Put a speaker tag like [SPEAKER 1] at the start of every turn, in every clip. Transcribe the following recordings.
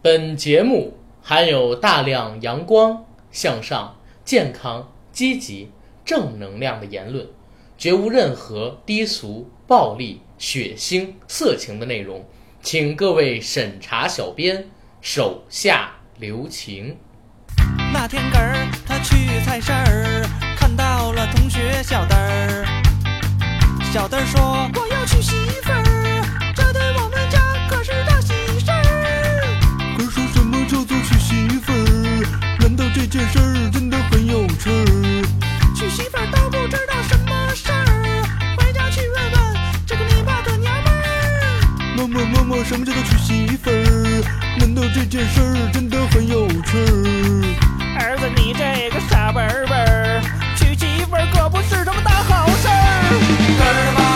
[SPEAKER 1] 本节目含有大量阳光、向上、健康、积极、正能量的言论，绝无任何低俗、暴力、血腥、色情的内容，请各位审查小编手下留情。
[SPEAKER 2] 那天根儿他去菜市儿，看到了同学小灯儿。小灯儿说：“我要这
[SPEAKER 3] 件事儿真的很有趣儿？
[SPEAKER 2] 娶媳妇儿都不知道什么事儿，回家去问问这个你爸的娘们儿。
[SPEAKER 3] 妈妈妈妈，什么叫做娶媳妇儿？难道这件事儿真的很有趣儿？
[SPEAKER 2] 儿子，你这个傻笨笨儿，娶媳妇儿可不是什么大好事儿。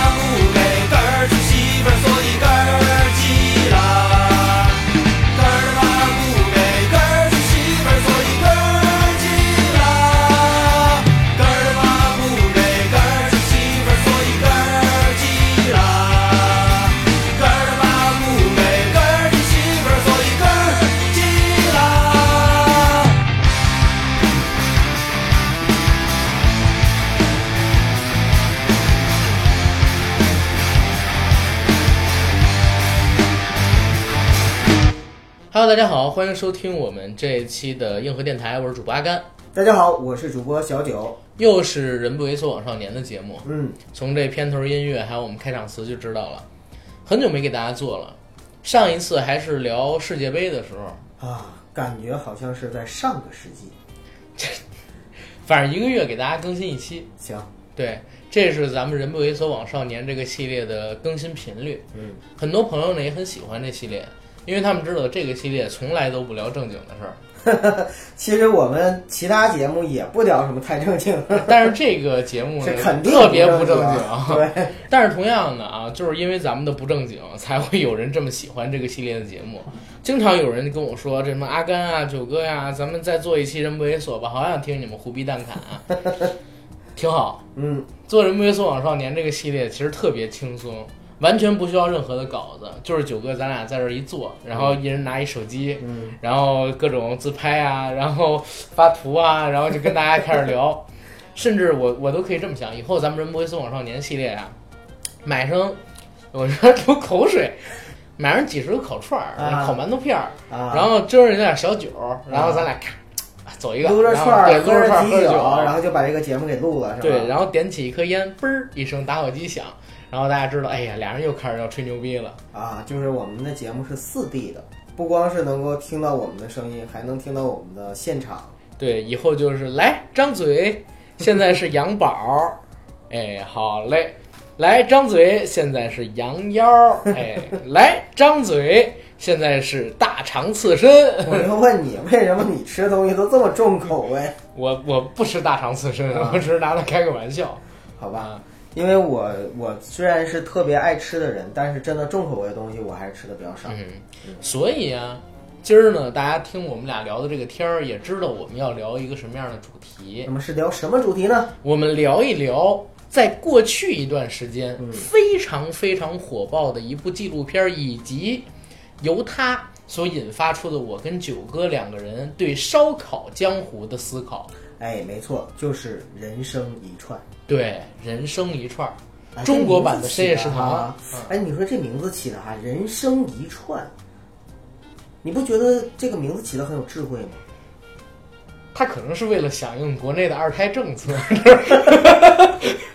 [SPEAKER 1] Hello，大家好，欢迎收听我们这一期的硬核电台，我是主播阿甘，
[SPEAKER 4] 大家好，我是主播小九。
[SPEAKER 1] 又是人不猥琐往少年的节目。
[SPEAKER 4] 嗯，
[SPEAKER 1] 从这片头音乐还有我们开场词就知道了，很久没给大家做了。上一次还是聊世界杯的时候，
[SPEAKER 4] 啊，感觉好像是在上个世纪。
[SPEAKER 1] 这 反正一个月给大家更新一期。
[SPEAKER 4] 行，
[SPEAKER 1] 对，这是咱们人不猥琐往少年这个系列的更新频率。
[SPEAKER 4] 嗯，
[SPEAKER 1] 很多朋友呢也很喜欢这系列，因为他们知道这个系列从来都不聊正经的事儿。
[SPEAKER 4] 其实我们其他节目也不聊什么太正经，
[SPEAKER 1] 但是这个节目呢
[SPEAKER 4] 是肯定
[SPEAKER 1] 特别不正经。
[SPEAKER 4] 对，
[SPEAKER 1] 但是同样的啊，就是因为咱们的不正经，才会有人这么喜欢这个系列的节目。经常有人跟我说，这什么阿甘啊、九哥呀、咱们再做一期人不猥琐吧，好想听你们胡逼蛋侃啊，挺好。
[SPEAKER 4] 嗯，
[SPEAKER 1] 做人不猥琐网少年这个系列其实特别轻松，完全不需要任何的稿子，就是九哥咱俩在这儿一坐，然后一人拿一手机，
[SPEAKER 4] 嗯，
[SPEAKER 1] 然后各种自拍啊，然后发图啊，然后就跟大家开始聊，甚至我我都可以这么想，以后咱们人不会送往少年系列啊，买上我说流口水，买上几十个烤串儿、
[SPEAKER 4] 啊。
[SPEAKER 1] 烤馒头片儿，
[SPEAKER 4] 啊，
[SPEAKER 1] 然后斟上点小酒，然后咱俩咔走一个，
[SPEAKER 4] 撸着串儿，
[SPEAKER 1] 对，撸着串儿喝
[SPEAKER 4] 酒，然后就把这个节目给录了，是吧？
[SPEAKER 1] 对，然后点起一颗烟，嘣儿一声打火机响，然后大家知道，哎呀，俩人又开始要吹牛逼了。
[SPEAKER 4] 啊，就是我们的节目是四 D 的，不光是能够听到我们的声音，还能听到我们的现场。
[SPEAKER 1] 对，以后就是来张嘴，现在是羊宝，哎，好嘞，来张嘴，现在是羊腰，哎，来张嘴，现在是大肠刺身。
[SPEAKER 4] 我就问你，为什么你吃的东西都这么重口味？
[SPEAKER 1] 我我不吃大肠刺身，
[SPEAKER 4] 啊
[SPEAKER 1] 我只是拿它开个玩笑。
[SPEAKER 4] 好吧，
[SPEAKER 1] 啊，
[SPEAKER 4] 因为我我虽然是特别爱吃的人，但是真的重口味的东西我还是吃的比较少。
[SPEAKER 1] 嗯，所以啊，今儿呢，大家听我们俩聊的这个天儿，也知道我们要聊一个什么样的主题。
[SPEAKER 4] 那么是聊什么主题呢？
[SPEAKER 1] 我们聊一聊，在过去一段时间
[SPEAKER 4] 嗯
[SPEAKER 1] 非常非常火爆的一部纪录片儿，以及由它所引发出的我跟九哥两个人对烧烤江湖的思考。
[SPEAKER 4] 哎，没错，就是人生一串。
[SPEAKER 1] 对，人生一串中国版的深夜食堂。
[SPEAKER 4] 哎，你说这名字起的哈，人生一串，你不觉得这个名字起的很有智慧吗？
[SPEAKER 1] 他可能是为了响应国内的二胎政策，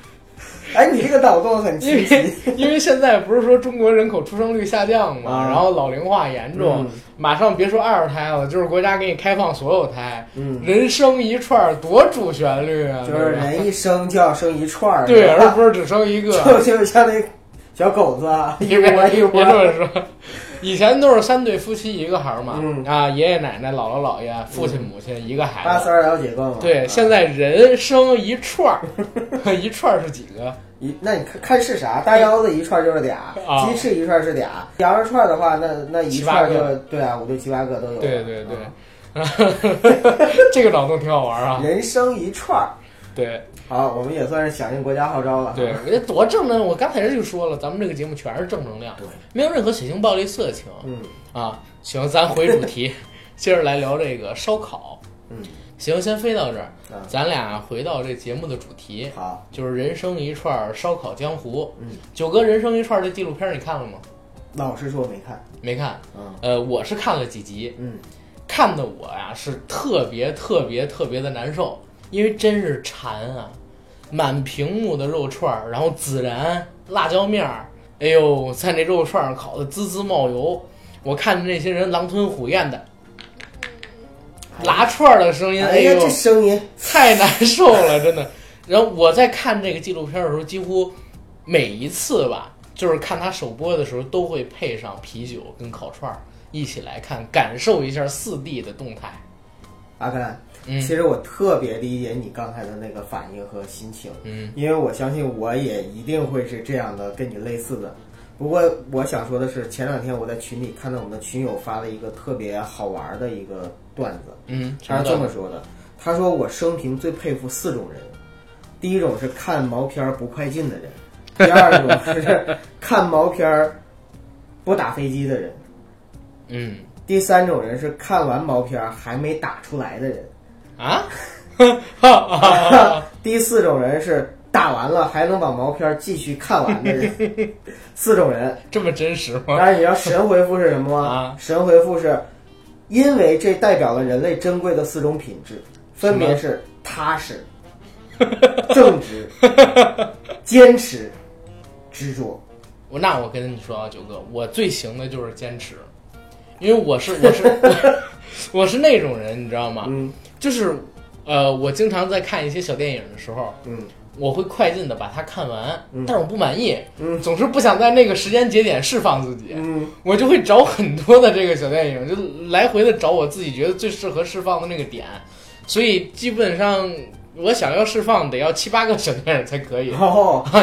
[SPEAKER 4] 哎，你这个脑洞很
[SPEAKER 1] 因
[SPEAKER 4] 清
[SPEAKER 1] 为
[SPEAKER 4] 晰。
[SPEAKER 1] 因为现在不是说中国人口出生率下降嘛，
[SPEAKER 4] 啊
[SPEAKER 1] 然后老龄化严重，
[SPEAKER 4] 嗯
[SPEAKER 1] 马上别说二胎了，就是国家给你开放所有胎，
[SPEAKER 4] 嗯，
[SPEAKER 1] 人生一串儿多主旋律啊！
[SPEAKER 4] 就是人一生就要生一串儿，
[SPEAKER 1] 对，而不是只生一个。
[SPEAKER 4] 就就像那小狗子啊，一窝一窝
[SPEAKER 1] 别这么说，以前都是三对夫妻一个孩儿嘛，
[SPEAKER 4] 嗯
[SPEAKER 1] 啊，爷爷奶奶、姥姥姥爷、父亲母亲一个孩子。
[SPEAKER 4] 八三儿了解个嘛。
[SPEAKER 1] 对，
[SPEAKER 4] 啊
[SPEAKER 1] 现在人生一串儿，一串儿是几个？
[SPEAKER 4] 一那你看看是啥？大腰子一串就是俩，
[SPEAKER 1] 啊
[SPEAKER 4] 鸡翅一串是俩，羊肉串的话，那那一串就对啊，五六七八个都有。
[SPEAKER 1] 对对对
[SPEAKER 4] 啊，
[SPEAKER 1] 这个脑洞挺好玩啊。
[SPEAKER 4] 人生一串儿，
[SPEAKER 1] 对
[SPEAKER 4] 好，我们也算是响应国家号召了。
[SPEAKER 1] 对，人家多正能，我刚才就说了，咱们这个节目全是正能量，
[SPEAKER 4] 对，
[SPEAKER 1] 没有任何血腥、暴力、色情
[SPEAKER 4] 嗯
[SPEAKER 1] 啊。行，咱回主题，接着来聊这个烧烤。
[SPEAKER 4] 嗯，
[SPEAKER 1] 行，先飞到这儿，
[SPEAKER 4] 啊，
[SPEAKER 1] 咱俩回到这节目的主题，
[SPEAKER 4] 好，
[SPEAKER 1] 就是人生一串烧烤江湖。
[SPEAKER 4] 嗯，
[SPEAKER 1] 九哥人生一串这纪录片你看了吗？
[SPEAKER 4] 老实说没看。
[SPEAKER 1] 没看。
[SPEAKER 4] 嗯
[SPEAKER 1] 呃，我是看了几集，
[SPEAKER 4] 嗯，
[SPEAKER 1] 看的我呀是特别特别特别的难受，因为真是馋啊，满屏幕的肉串儿，然后孜然、辣椒面儿，哎呦，在那肉串上烤的滋滋冒油，我看着那些人狼吞虎咽的拉串儿的声音，
[SPEAKER 4] 哎呀，这，声音，
[SPEAKER 1] 太难受了，真的。然后我在看这个纪录片的时候，几乎每一次吧，就是看他首播的时候，都会配上啤酒跟烤串儿一起来看，感受一下四 D 的动态。
[SPEAKER 4] 阿克兰，
[SPEAKER 1] 嗯
[SPEAKER 4] 其实我特别理解你刚才的那个反应和心情，
[SPEAKER 1] 嗯
[SPEAKER 4] 因为我相信我也一定会是这样的，跟你类似的。不过我想说的是，前两天我在群里看到我们的群友发了一个特别好玩的一个段子，
[SPEAKER 1] 嗯，
[SPEAKER 4] 他是这么说的：他说我生平最佩服四种人，第一种是看毛片儿不快进的人，第二种是 看毛片儿不打飞机的人，
[SPEAKER 1] 嗯。
[SPEAKER 4] 第三种人是看完毛片儿还没打出来的人。
[SPEAKER 1] 啊，
[SPEAKER 4] 第四种人是打完了还能把毛片儿继续看完的人。四种人，
[SPEAKER 1] 这么真实吗？
[SPEAKER 4] 当然你知道神回复是什么吗？
[SPEAKER 1] 啊。
[SPEAKER 4] 神回复是，因为这代表了人类珍贵的四种品质，分别是踏实、正直、坚持、执着。
[SPEAKER 1] 我那我跟你说啊，九哥，我最行的就是坚持，因为我是我是 我我是那种人，你知道吗？
[SPEAKER 4] 嗯
[SPEAKER 1] 就是呃，我经常在看一些小电影的时候，
[SPEAKER 4] 嗯
[SPEAKER 1] 我会快进的把它看完，
[SPEAKER 4] 嗯。
[SPEAKER 1] 但是我不满意，
[SPEAKER 4] 嗯。
[SPEAKER 1] 总是不想在那个时间节点释放自己，
[SPEAKER 4] 嗯，
[SPEAKER 1] 我就会找很多的这个小电影，就来回的找我自己觉得最适合释放的那个点，所以基本上我想要释放得要七八个小电影才可以，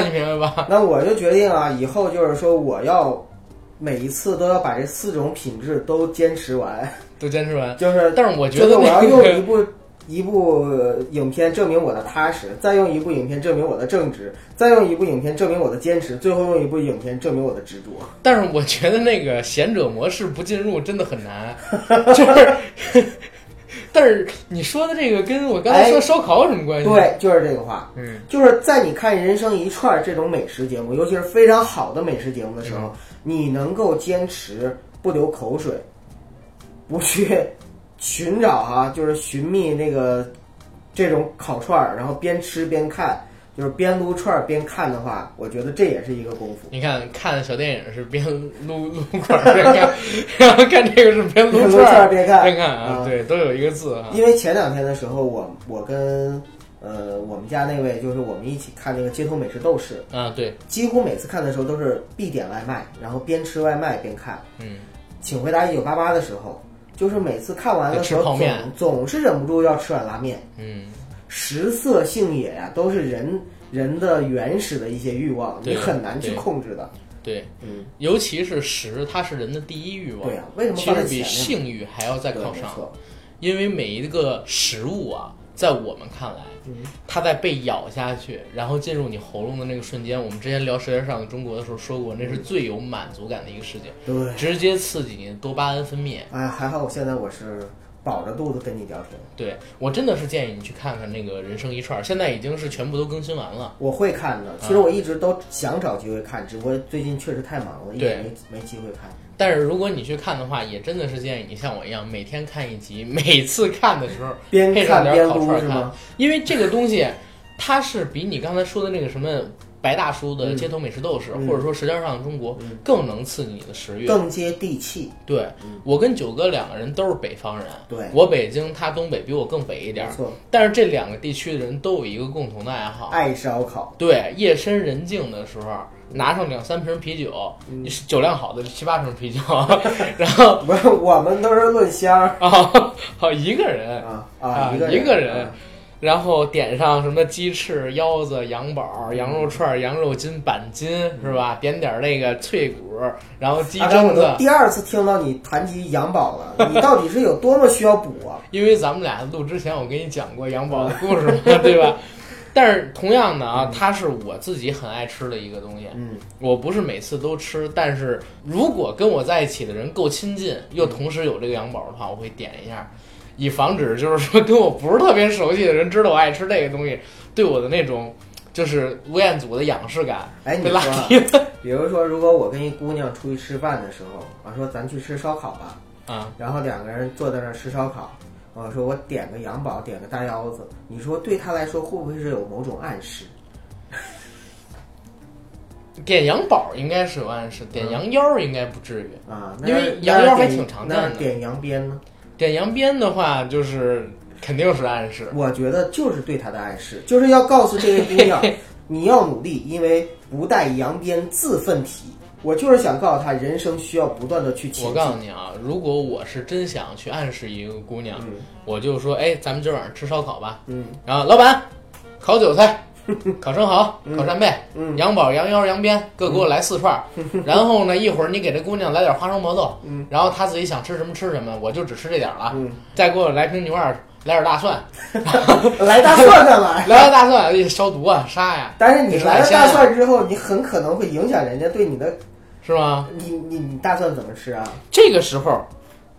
[SPEAKER 1] 你明白吧？
[SPEAKER 4] 那我就决定啊，以后就是说我要每一次都要把这四种品质都坚持完，
[SPEAKER 1] 都坚持完，
[SPEAKER 4] 就是
[SPEAKER 1] 但是我觉
[SPEAKER 4] 就是我要用一部一部影片证明我的踏实，再用一部影片证明我的正直，再用一部影片证明我的坚持，最后用一部影片证明我的执着。
[SPEAKER 1] 但是我觉得那个贤者模式不进入真的很难，就是。但是你说的这个跟我刚才说
[SPEAKER 4] 哎
[SPEAKER 1] 烧烤有什么关系？，
[SPEAKER 4] 对，就是这个话。
[SPEAKER 1] 嗯，
[SPEAKER 4] 就是在你看《人生一串》这种美食节目，尤其是非常好的美食节目的时候，你能够坚持不流口水，不去寻找哈、就是寻觅那个这种烤串儿，然后边吃边看，就是边撸串儿边看的话，我觉得这也是一个功夫。
[SPEAKER 1] 你看看小电影是边撸撸串儿边看，然后看这个是边撸串儿
[SPEAKER 4] 边看
[SPEAKER 1] 边看啊，
[SPEAKER 4] 啊
[SPEAKER 1] 对，都有一个字啊。
[SPEAKER 4] 因为前两天的时候，我我跟呃我们家那位就是我们一起看那个街头美食斗士，
[SPEAKER 1] 啊，对，
[SPEAKER 4] 几乎每次看的时候都是必点外卖，然后边吃外卖边看。
[SPEAKER 1] 嗯，
[SPEAKER 4] 请回答一九八八的时候，就是每次看完的时候
[SPEAKER 1] 吃
[SPEAKER 4] 总总是忍不住要吃碗拉面。
[SPEAKER 1] 嗯，
[SPEAKER 4] 食色性也呀、都是人人的原始的一些欲望，你很难去控制的。
[SPEAKER 1] 对，
[SPEAKER 4] 嗯，
[SPEAKER 1] 尤其是食，它是人的第一欲望。
[SPEAKER 4] 对啊、为什么
[SPEAKER 1] 其实比？性欲还要再
[SPEAKER 4] 对，
[SPEAKER 1] 靠上，因为每一个食物啊，在我们看来，
[SPEAKER 4] 嗯
[SPEAKER 1] 它在被咬下去，然后进入你喉咙的那个瞬间，我们之前聊《舌尖上的中国》的时候说过，那是最有满足感的一个事情，
[SPEAKER 4] 对，
[SPEAKER 1] 直接刺激你的多巴胺分泌。
[SPEAKER 4] 哎，还好我现在我是饱着肚子跟你聊天。
[SPEAKER 1] 对我真的是建议你去看看那个《人生一串》，现在已经是全部都更新完了。
[SPEAKER 4] 我会看的，其实我一直都想找机会看，只不过最近确实太忙了，一直没没机会看。
[SPEAKER 1] 但是如果你去看的话，也真的是建议你像我一样，每天看一集，每次看的时候
[SPEAKER 4] 边
[SPEAKER 1] 配上点烤串看。因为这个东西它是比你刚才说的那个什么白大叔的
[SPEAKER 4] 嗯。
[SPEAKER 1] 街头美食斗士，
[SPEAKER 4] 嗯。
[SPEAKER 1] 或者说《舌尖上的中国》
[SPEAKER 4] 嗯。
[SPEAKER 1] 更能刺激你的食欲。
[SPEAKER 4] 更接地气。
[SPEAKER 1] 对我跟九哥两个人都是北方人，
[SPEAKER 4] 对。
[SPEAKER 1] 我北京，他东北，比我更北一点但是这两个地区的人都有一个共同的爱好，
[SPEAKER 4] 爱烧烤。
[SPEAKER 1] 对，夜深人静的时候，拿上两三瓶啤酒，
[SPEAKER 4] 嗯
[SPEAKER 1] 你是酒量好的七八瓶啤酒，然后
[SPEAKER 4] 不是，我们都是论箱儿
[SPEAKER 1] 啊，好一个人
[SPEAKER 4] 啊
[SPEAKER 1] 啊
[SPEAKER 4] 一个
[SPEAKER 1] 一个人
[SPEAKER 4] 啊
[SPEAKER 1] 然后点上什么鸡翅、腰子、羊宝、羊肉串、羊肉筋、板筋，是吧？点点那个脆骨，然后鸡胗子
[SPEAKER 4] 都。第二次听到你谈及羊宝了，你到底是有多么需要补啊？
[SPEAKER 1] 因为咱们俩录之前，我跟你讲过羊宝的故事嘛，对吧？但是同样的啊，它是我自己很爱吃的一个东西。
[SPEAKER 4] 嗯，
[SPEAKER 1] 我不是每次都吃，但是如果跟我在一起的人够亲近，又同时有这个羊宝的话，我会点一下，以防止就是说跟我不是特别熟悉的人知道我爱吃这个东西，对我的那种就是吴彦祖的仰视感
[SPEAKER 4] 哎，你
[SPEAKER 1] 被拉
[SPEAKER 4] 说啊
[SPEAKER 1] 低了。
[SPEAKER 4] 比如说，如果我跟一姑娘出去吃饭的时候，我说咱去吃烧烤吧，
[SPEAKER 1] 啊。
[SPEAKER 4] 然后两个人坐在那儿吃烧烤，我说我点个羊宝，点个大腰子，你说对他来说会不会是有某种暗示？
[SPEAKER 1] 点羊宝应该是有暗示，点羊腰应该不至于。
[SPEAKER 4] 啊，那
[SPEAKER 1] 因为羊腰还
[SPEAKER 4] 点
[SPEAKER 1] 挺常见的
[SPEAKER 4] 那点羊鞭呢？
[SPEAKER 1] 点羊鞭的话，就是肯定是暗示。
[SPEAKER 4] 我觉得就是对他的暗示，就是要告诉这位姑娘，你要努力，因为不带羊鞭自奋蹄。我就是想告诉他，人生需要不断的去前
[SPEAKER 1] 我。告诉你啊，如果我是真想去暗示一个姑娘，
[SPEAKER 4] 嗯
[SPEAKER 1] 我就说，哎，咱们今儿晚上吃烧烤吧。
[SPEAKER 4] 嗯
[SPEAKER 1] 然后老板，烤韭菜，烤生蚝，
[SPEAKER 4] 嗯
[SPEAKER 1] 烤扇贝，
[SPEAKER 4] 嗯
[SPEAKER 1] 羊宝、羊腰、羊鞭，各给我来四串儿。然后呢，一会儿你给这姑娘来点花生毛豆，
[SPEAKER 4] 嗯
[SPEAKER 1] 然后她自己想吃什么吃什么，我就只吃这点儿了。
[SPEAKER 4] 嗯，
[SPEAKER 1] 再给我来瓶牛二，来点大蒜，
[SPEAKER 4] 来大蒜干嘛呀？
[SPEAKER 1] 来点大蒜，哎消毒啊，杀呀，
[SPEAKER 4] 但是你来了大蒜之后，你很可能会影响人家对你的，
[SPEAKER 1] 是吗？
[SPEAKER 4] 你你你大蒜怎么吃啊？
[SPEAKER 1] 这个时候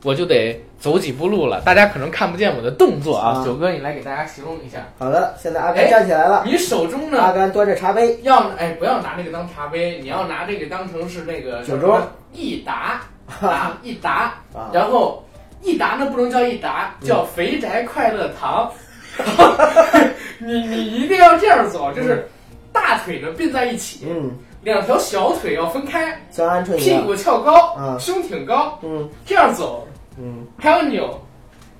[SPEAKER 1] 我就得走几步路了，大家可能看不见我的动作啊。
[SPEAKER 4] 啊。
[SPEAKER 1] 九哥，你来给大家形容一下，
[SPEAKER 4] 好的，现在阿甘
[SPEAKER 1] 哎
[SPEAKER 4] 站起来了，
[SPEAKER 1] 你手中呢？
[SPEAKER 4] 阿甘端着茶杯，
[SPEAKER 1] 要哎不要拿这个当茶杯，你要拿这个当成是那个
[SPEAKER 4] 酒盅
[SPEAKER 1] 益达啊益达，
[SPEAKER 4] 啊。
[SPEAKER 1] 然后益达呢不能叫益达，叫肥宅快乐堂。你你一定要这样走，就是大腿呢并在一起，
[SPEAKER 4] 嗯，
[SPEAKER 1] 两条小腿要分开，
[SPEAKER 4] 像鹌鹑一样，
[SPEAKER 1] 屁股翘高，
[SPEAKER 4] 啊
[SPEAKER 1] 胸挺高，
[SPEAKER 4] 嗯。
[SPEAKER 1] 这样走。
[SPEAKER 4] 嗯，
[SPEAKER 1] 还要扭。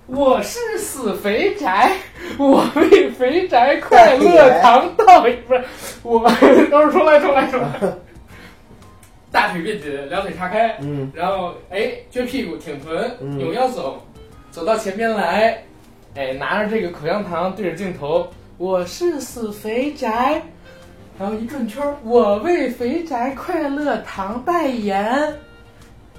[SPEAKER 1] 我是死肥宅，我为肥宅快乐堂道不是我，等会儿。重来重来重来。大腿并紧，两腿叉开，
[SPEAKER 4] 嗯。
[SPEAKER 1] 然后哎撅屁股挺臀，
[SPEAKER 4] 嗯。
[SPEAKER 1] 扭腰走，走到前边来，哎拿着这个口香糖对着镜头，我是死肥宅，然后一转圈儿，我为肥宅快乐堂代言。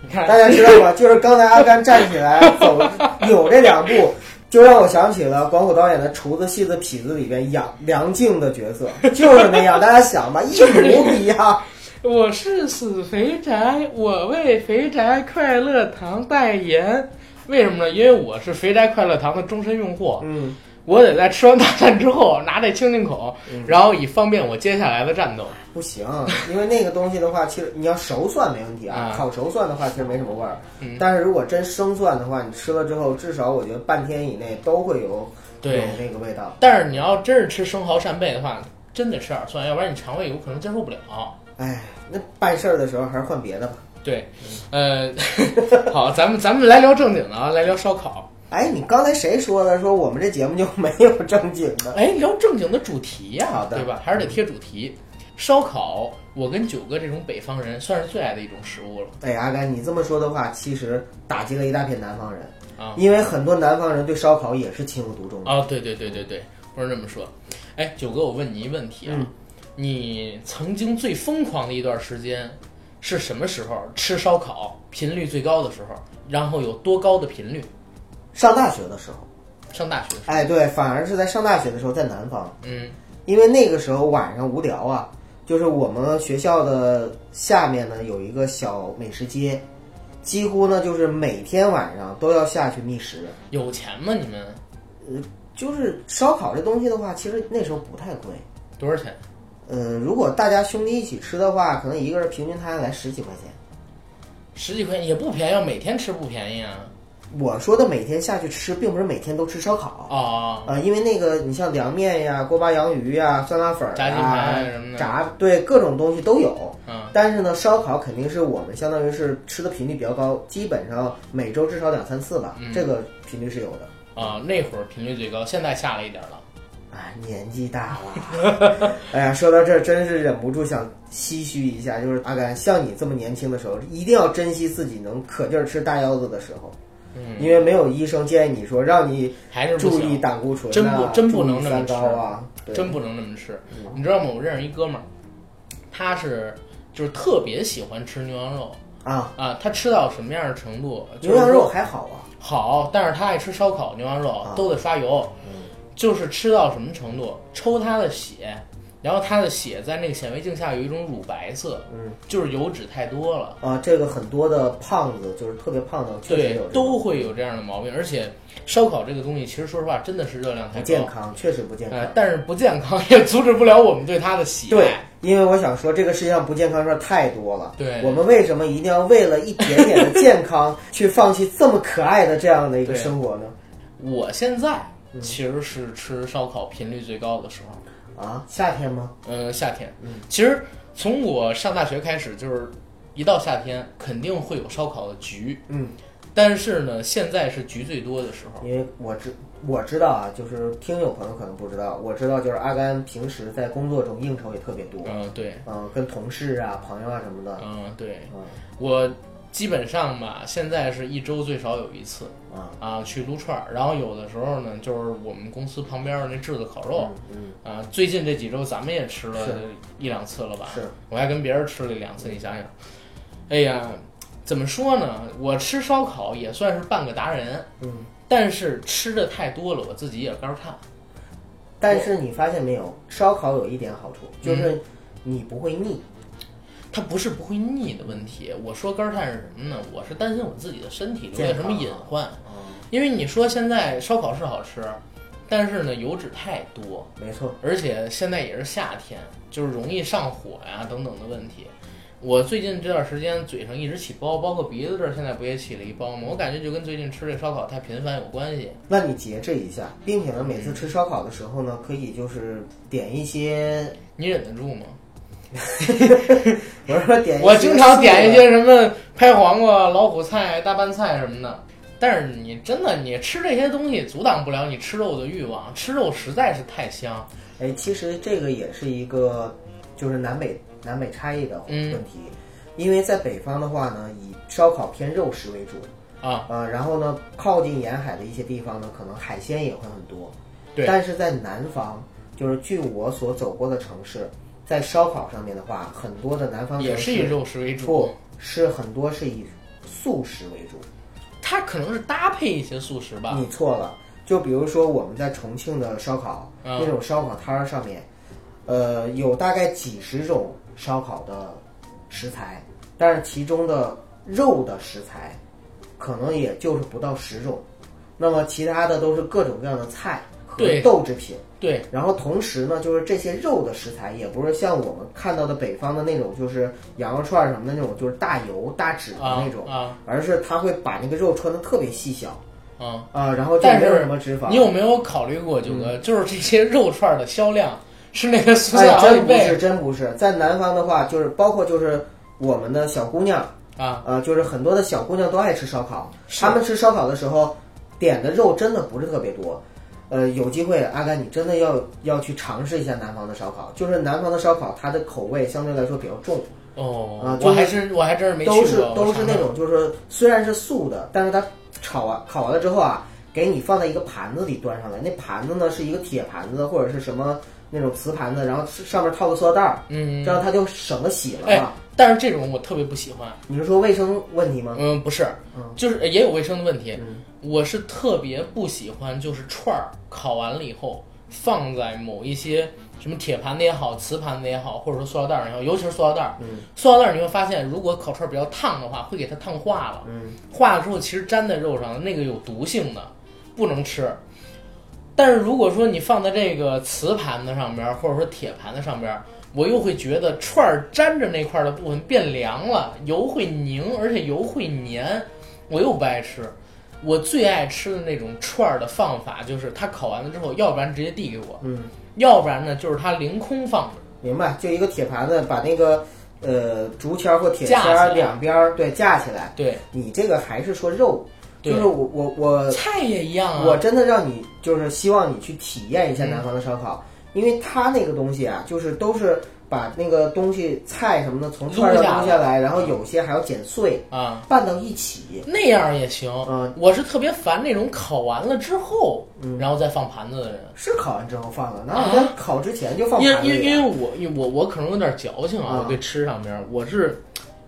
[SPEAKER 1] 你看，
[SPEAKER 4] 大家知道吗？就是刚才阿甘站起来走扭这两步，就让我想起了广谷导演的《厨子戏子痞子》里边杨梁静的角色，就是那样。大家想吧，一模一样。
[SPEAKER 1] 我是死肥宅，我为肥宅快乐堂代言。为什么呢？因为我是肥宅快乐堂的终身用户，
[SPEAKER 4] 嗯，
[SPEAKER 1] 我得在吃完大餐之后拿这清清口，
[SPEAKER 4] 嗯
[SPEAKER 1] 然后以方便我接下来的战斗。
[SPEAKER 4] 不行，因为那个东西的话，其实你要熟蒜没问题啊
[SPEAKER 1] 啊，
[SPEAKER 4] 烤熟蒜的话其实没什么味儿。
[SPEAKER 1] 嗯
[SPEAKER 4] 但是如果真生蒜的话，你吃了之后，至少我觉得半天以内都会有
[SPEAKER 1] 对
[SPEAKER 4] 有那个味道。
[SPEAKER 1] 但是你要真是吃生蚝扇贝的话，真得吃点蒜，要不然你肠胃有可能接受不了。
[SPEAKER 4] 哎，那办事儿的时候还是换别的吧。
[SPEAKER 1] 对，呃，好，咱们咱们来聊正经的啊，来聊烧烤。
[SPEAKER 4] 哎，你刚才谁说的？说我们这节目就 没有正经的？
[SPEAKER 1] 哎，聊正经的主题呀、对吧？还是得贴主题。烧烤，我跟九哥这种北方人算是最爱的一种食物了
[SPEAKER 4] 哎，阿甘，你这么说的话，其实打击了一大片南方人，
[SPEAKER 1] 啊。
[SPEAKER 4] 因为很多南方人对烧烤也是情有独钟的。
[SPEAKER 1] 哦，对对对对对，不是这么说。哎，九哥，我问你一问题啊，
[SPEAKER 4] 嗯
[SPEAKER 1] 你曾经最疯狂的一段时间是什么时候？吃烧烤频率最高的时候，然后有多高的频率？
[SPEAKER 4] 上大学的时候，
[SPEAKER 1] 上大学
[SPEAKER 4] 哎，对，反而是在上大学的时候，在南方，
[SPEAKER 1] 嗯
[SPEAKER 4] 因为那个时候晚上无聊啊，就是我们学校的下面呢有一个小美食街，几乎呢就是每天晚上都要下去觅食。
[SPEAKER 1] 有钱吗？你们呃
[SPEAKER 4] 就是烧烤这东西的话，其实那时候不太贵。
[SPEAKER 1] 多少钱？
[SPEAKER 4] 呃，如果大家兄弟一起吃的话，可能一个人平均摊下来十几块钱。
[SPEAKER 1] 十几块钱也不便宜，要每天吃不便宜啊。
[SPEAKER 4] 我说的每天下去吃，并不是每天都吃烧烤。
[SPEAKER 1] 哦，
[SPEAKER 4] 呃，因为那个你像凉面呀、锅巴洋鱼呀、酸辣粉儿
[SPEAKER 1] 炸鸡
[SPEAKER 4] 啊
[SPEAKER 1] 排什么的
[SPEAKER 4] 炸对各种东西都有。
[SPEAKER 1] 嗯，
[SPEAKER 4] 但是呢，烧烤肯定是我们相当于是吃的频率比较高，基本上每周至少两三次吧，
[SPEAKER 1] 嗯
[SPEAKER 4] 这个频率是有的。
[SPEAKER 1] 啊，那会儿频率最高，现在下了一点了。
[SPEAKER 4] 啊，年纪大了，哎呀，说到这儿真是忍不住想唏嘘一下，就是阿甘，像你这么年轻的时候，一定要珍惜自己能可劲儿吃大腰子的时候，
[SPEAKER 1] 嗯，
[SPEAKER 4] 因为没有医生建议你说让你
[SPEAKER 1] 还是
[SPEAKER 4] 注意，胆固醇、啊，
[SPEAKER 1] 真不真不能那么
[SPEAKER 4] 三高啊，
[SPEAKER 1] 真不能那么吃。
[SPEAKER 4] 嗯。
[SPEAKER 1] 你知道吗？我认识一哥们儿，他是就是特别喜欢吃牛羊肉。
[SPEAKER 4] 啊，
[SPEAKER 1] 啊，他吃到什么样的程度？
[SPEAKER 4] 牛羊肉还好啊，
[SPEAKER 1] 好，但是他爱吃烧烤、牛羊肉
[SPEAKER 4] 啊。
[SPEAKER 1] 都得刷油。就是吃到什么程度，抽他的血，然后它的血在那个显微镜下有一种乳白色，
[SPEAKER 4] 嗯
[SPEAKER 1] 就是油脂太多了。
[SPEAKER 4] 啊，这个很多的胖子就是特别胖的，
[SPEAKER 1] 对
[SPEAKER 4] 有，
[SPEAKER 1] 都会有这样的毛病，而且烧烤这个东西，其实说实话，真的是热量太高，
[SPEAKER 4] 不健康，确实不健康。
[SPEAKER 1] 呃，但是不健康也阻止不了我们对它的喜爱对。，
[SPEAKER 4] 因为我想说，这个世界上不健康事儿太多了。
[SPEAKER 1] 对
[SPEAKER 4] 我们为什么一定要为了一点点的健康，去放弃这么可爱的这样的一个生活呢？
[SPEAKER 1] 我现在
[SPEAKER 4] 嗯
[SPEAKER 1] 其实是吃烧烤频率最高的时候。
[SPEAKER 4] 啊，夏天吗？
[SPEAKER 1] 嗯，夏天。
[SPEAKER 4] 嗯，
[SPEAKER 1] 其实从我上大学开始，就是一到夏天肯定会有烧烤的局，
[SPEAKER 4] 嗯，
[SPEAKER 1] 但是呢，现在是局最多的时候。
[SPEAKER 4] 因为我知我知道啊，就是听友朋友可能不知道，我知道就是阿甘平时在工作中应酬也特别多，
[SPEAKER 1] 嗯，对，
[SPEAKER 4] 嗯、跟同事啊、朋友啊什么的，
[SPEAKER 1] 嗯，对，
[SPEAKER 4] 嗯。
[SPEAKER 1] 我基本上吧，现在是一周最少有一次
[SPEAKER 4] 啊，
[SPEAKER 1] 啊去撸串儿，然后有的时候呢，就是我们公司旁边的那炙子烤肉。
[SPEAKER 4] 嗯，
[SPEAKER 1] 啊，最近这几周咱们也吃了一两次了吧？
[SPEAKER 4] 是，
[SPEAKER 1] 我还跟别人吃了两次，你想想，哎呀，怎么说呢？我吃烧烤也算是半个达人，
[SPEAKER 4] 嗯，
[SPEAKER 1] 但是吃的太多了，我自己也肝儿颤。
[SPEAKER 4] 但是你发现没有，烧烤有一点好处，
[SPEAKER 1] 嗯
[SPEAKER 4] 就是你不会腻。
[SPEAKER 1] 它不是不会腻的问题，我说肝儿颤是什么呢？我是担心我自己的身体留下什么隐患。
[SPEAKER 4] 嗯，
[SPEAKER 1] 因为你说现在烧烤是好吃，但是呢油脂太多，
[SPEAKER 4] 没错，
[SPEAKER 1] 而且现在也是夏天，就是容易上火呀等等的问题。我最近这段时间嘴上一直起包，包括鼻子这儿现在不也起了一包吗？我感觉就跟最近吃这烧烤太频繁有关系。
[SPEAKER 4] 那你节制一下，并且呢，每次吃烧烤的时候呢，可以就是点一些，
[SPEAKER 1] 你忍得住吗？
[SPEAKER 4] 我是说点，
[SPEAKER 1] 我经常点一些，什么拍黄瓜、老虎菜、大拌菜什么的。但是你真的，你吃这些东西阻挡不了你吃肉的欲望，吃肉实在是太香。
[SPEAKER 4] 哎，其实这个也是一个就是南北南北差异的
[SPEAKER 1] 嗯
[SPEAKER 4] 问题，因为在北方的话呢，以烧烤偏肉食为主，
[SPEAKER 1] 啊，
[SPEAKER 4] 呃，然后呢，靠近沿海的一些地方呢，可能海鲜也会很多。
[SPEAKER 1] 对
[SPEAKER 4] 但是在南方，就是据我所走过的城市，在烧烤上面的话，很多的南方
[SPEAKER 1] 也是以肉食为主
[SPEAKER 4] 不。是很多是以素食为主。
[SPEAKER 1] 它可能是搭配一些素食吧。
[SPEAKER 4] 你错了，就比如说我们在重庆的烧烤，
[SPEAKER 1] 嗯
[SPEAKER 4] 那种烧烤摊儿上面，呃，有大概几十种烧烤的食材，但是其中的肉的食材可能也就是不到十种，那么其他的都是各种各样的菜和豆制品。
[SPEAKER 1] 对，
[SPEAKER 4] 然后同时呢，就是这些肉的食材也不是像我们看到的北方的那种，就是羊肉串儿什么的那种，就是大油大脂的
[SPEAKER 1] 啊
[SPEAKER 4] 那种，
[SPEAKER 1] 啊
[SPEAKER 4] 而是他会把那个肉穿的特别细小
[SPEAKER 1] 啊！
[SPEAKER 4] 啊，然后就
[SPEAKER 1] 但是
[SPEAKER 4] 没有什么脂肪。
[SPEAKER 1] 你有没有考虑过，九哥，就是这些肉串儿的销量是那个蔬
[SPEAKER 4] 哎
[SPEAKER 1] 菜，好几
[SPEAKER 4] 真不是，真不是。在南方的话，就是包括就是我们的小姑娘，
[SPEAKER 1] 啊？
[SPEAKER 4] 呃，就是很多的小姑娘都爱吃烧烤。
[SPEAKER 1] 是
[SPEAKER 4] 她们吃烧烤的时候，点的肉真的不是特别多。呃，有机会，阿甘，你真的要要去尝试一下南方的烧烤。就是南方的烧烤，它的口味相对来说比较重，
[SPEAKER 1] 哦，
[SPEAKER 4] 啊就
[SPEAKER 1] 还是我还真是没
[SPEAKER 4] 都是都是那种就是虽然是素的，但是它炒完烤完了之后啊，给你放在一个盘子里端上来。那盘子呢是一个铁盘子或者是什么那种瓷盘子，然后上面套个塑料袋儿，
[SPEAKER 1] 嗯
[SPEAKER 4] 这，样它就省得洗了
[SPEAKER 1] 哎
[SPEAKER 4] 嘛。，
[SPEAKER 1] 但是这种我特别不喜欢。
[SPEAKER 4] 你是说卫生问题吗？
[SPEAKER 1] 嗯，不是
[SPEAKER 4] 嗯，
[SPEAKER 1] 就是也有卫生的问题。
[SPEAKER 4] 嗯
[SPEAKER 1] 我是特别不喜欢，就是串儿烤完了以后放在某一些什么铁盘子也好、瓷盘子也好，或者说塑料袋儿也好，尤其是塑料袋儿。
[SPEAKER 4] 嗯
[SPEAKER 1] 塑料袋儿你会发现，如果烤串儿比较烫的话，会给它烫化了。
[SPEAKER 4] 嗯
[SPEAKER 1] 化了之后，其实粘在肉上，那个有毒性的，不能吃。但是如果说你放在这个瓷盘子上边儿，或者说铁盘子上边儿，我又会觉得串儿粘着那块儿的部分变凉了，油会凝，而且油会粘，我又不爱吃。我最爱吃的那种串儿的放法就是它烤完了之后，要不然直接递给我，
[SPEAKER 4] 嗯，
[SPEAKER 1] 要不然呢就是它凌空放着。
[SPEAKER 4] 明白。就一个铁盘子，把那个呃竹签儿或铁签儿两边儿对架起来。
[SPEAKER 1] 对，
[SPEAKER 4] 你这个还是说肉，就是我我我
[SPEAKER 1] 菜也一样啊。
[SPEAKER 4] 我真的让你就是希望你去体验一下南方的烧烤，因为它那个东西啊，就是都是把那个东西菜什么的从串上
[SPEAKER 1] 撸下
[SPEAKER 4] 来，然后有些还要剪碎
[SPEAKER 1] 啊，
[SPEAKER 4] 拌到一起。
[SPEAKER 1] 那样也行。
[SPEAKER 4] 嗯
[SPEAKER 1] 我是特别烦那种烤完了之后，
[SPEAKER 4] 嗯
[SPEAKER 1] 然后再放盘子的人。
[SPEAKER 4] 是烤完之后放的，哪有在烤之前就放
[SPEAKER 1] 因
[SPEAKER 4] 盘子里啊？
[SPEAKER 1] 因因为我我我可能有点矫情啊，
[SPEAKER 4] 啊
[SPEAKER 1] 我对吃上边儿我是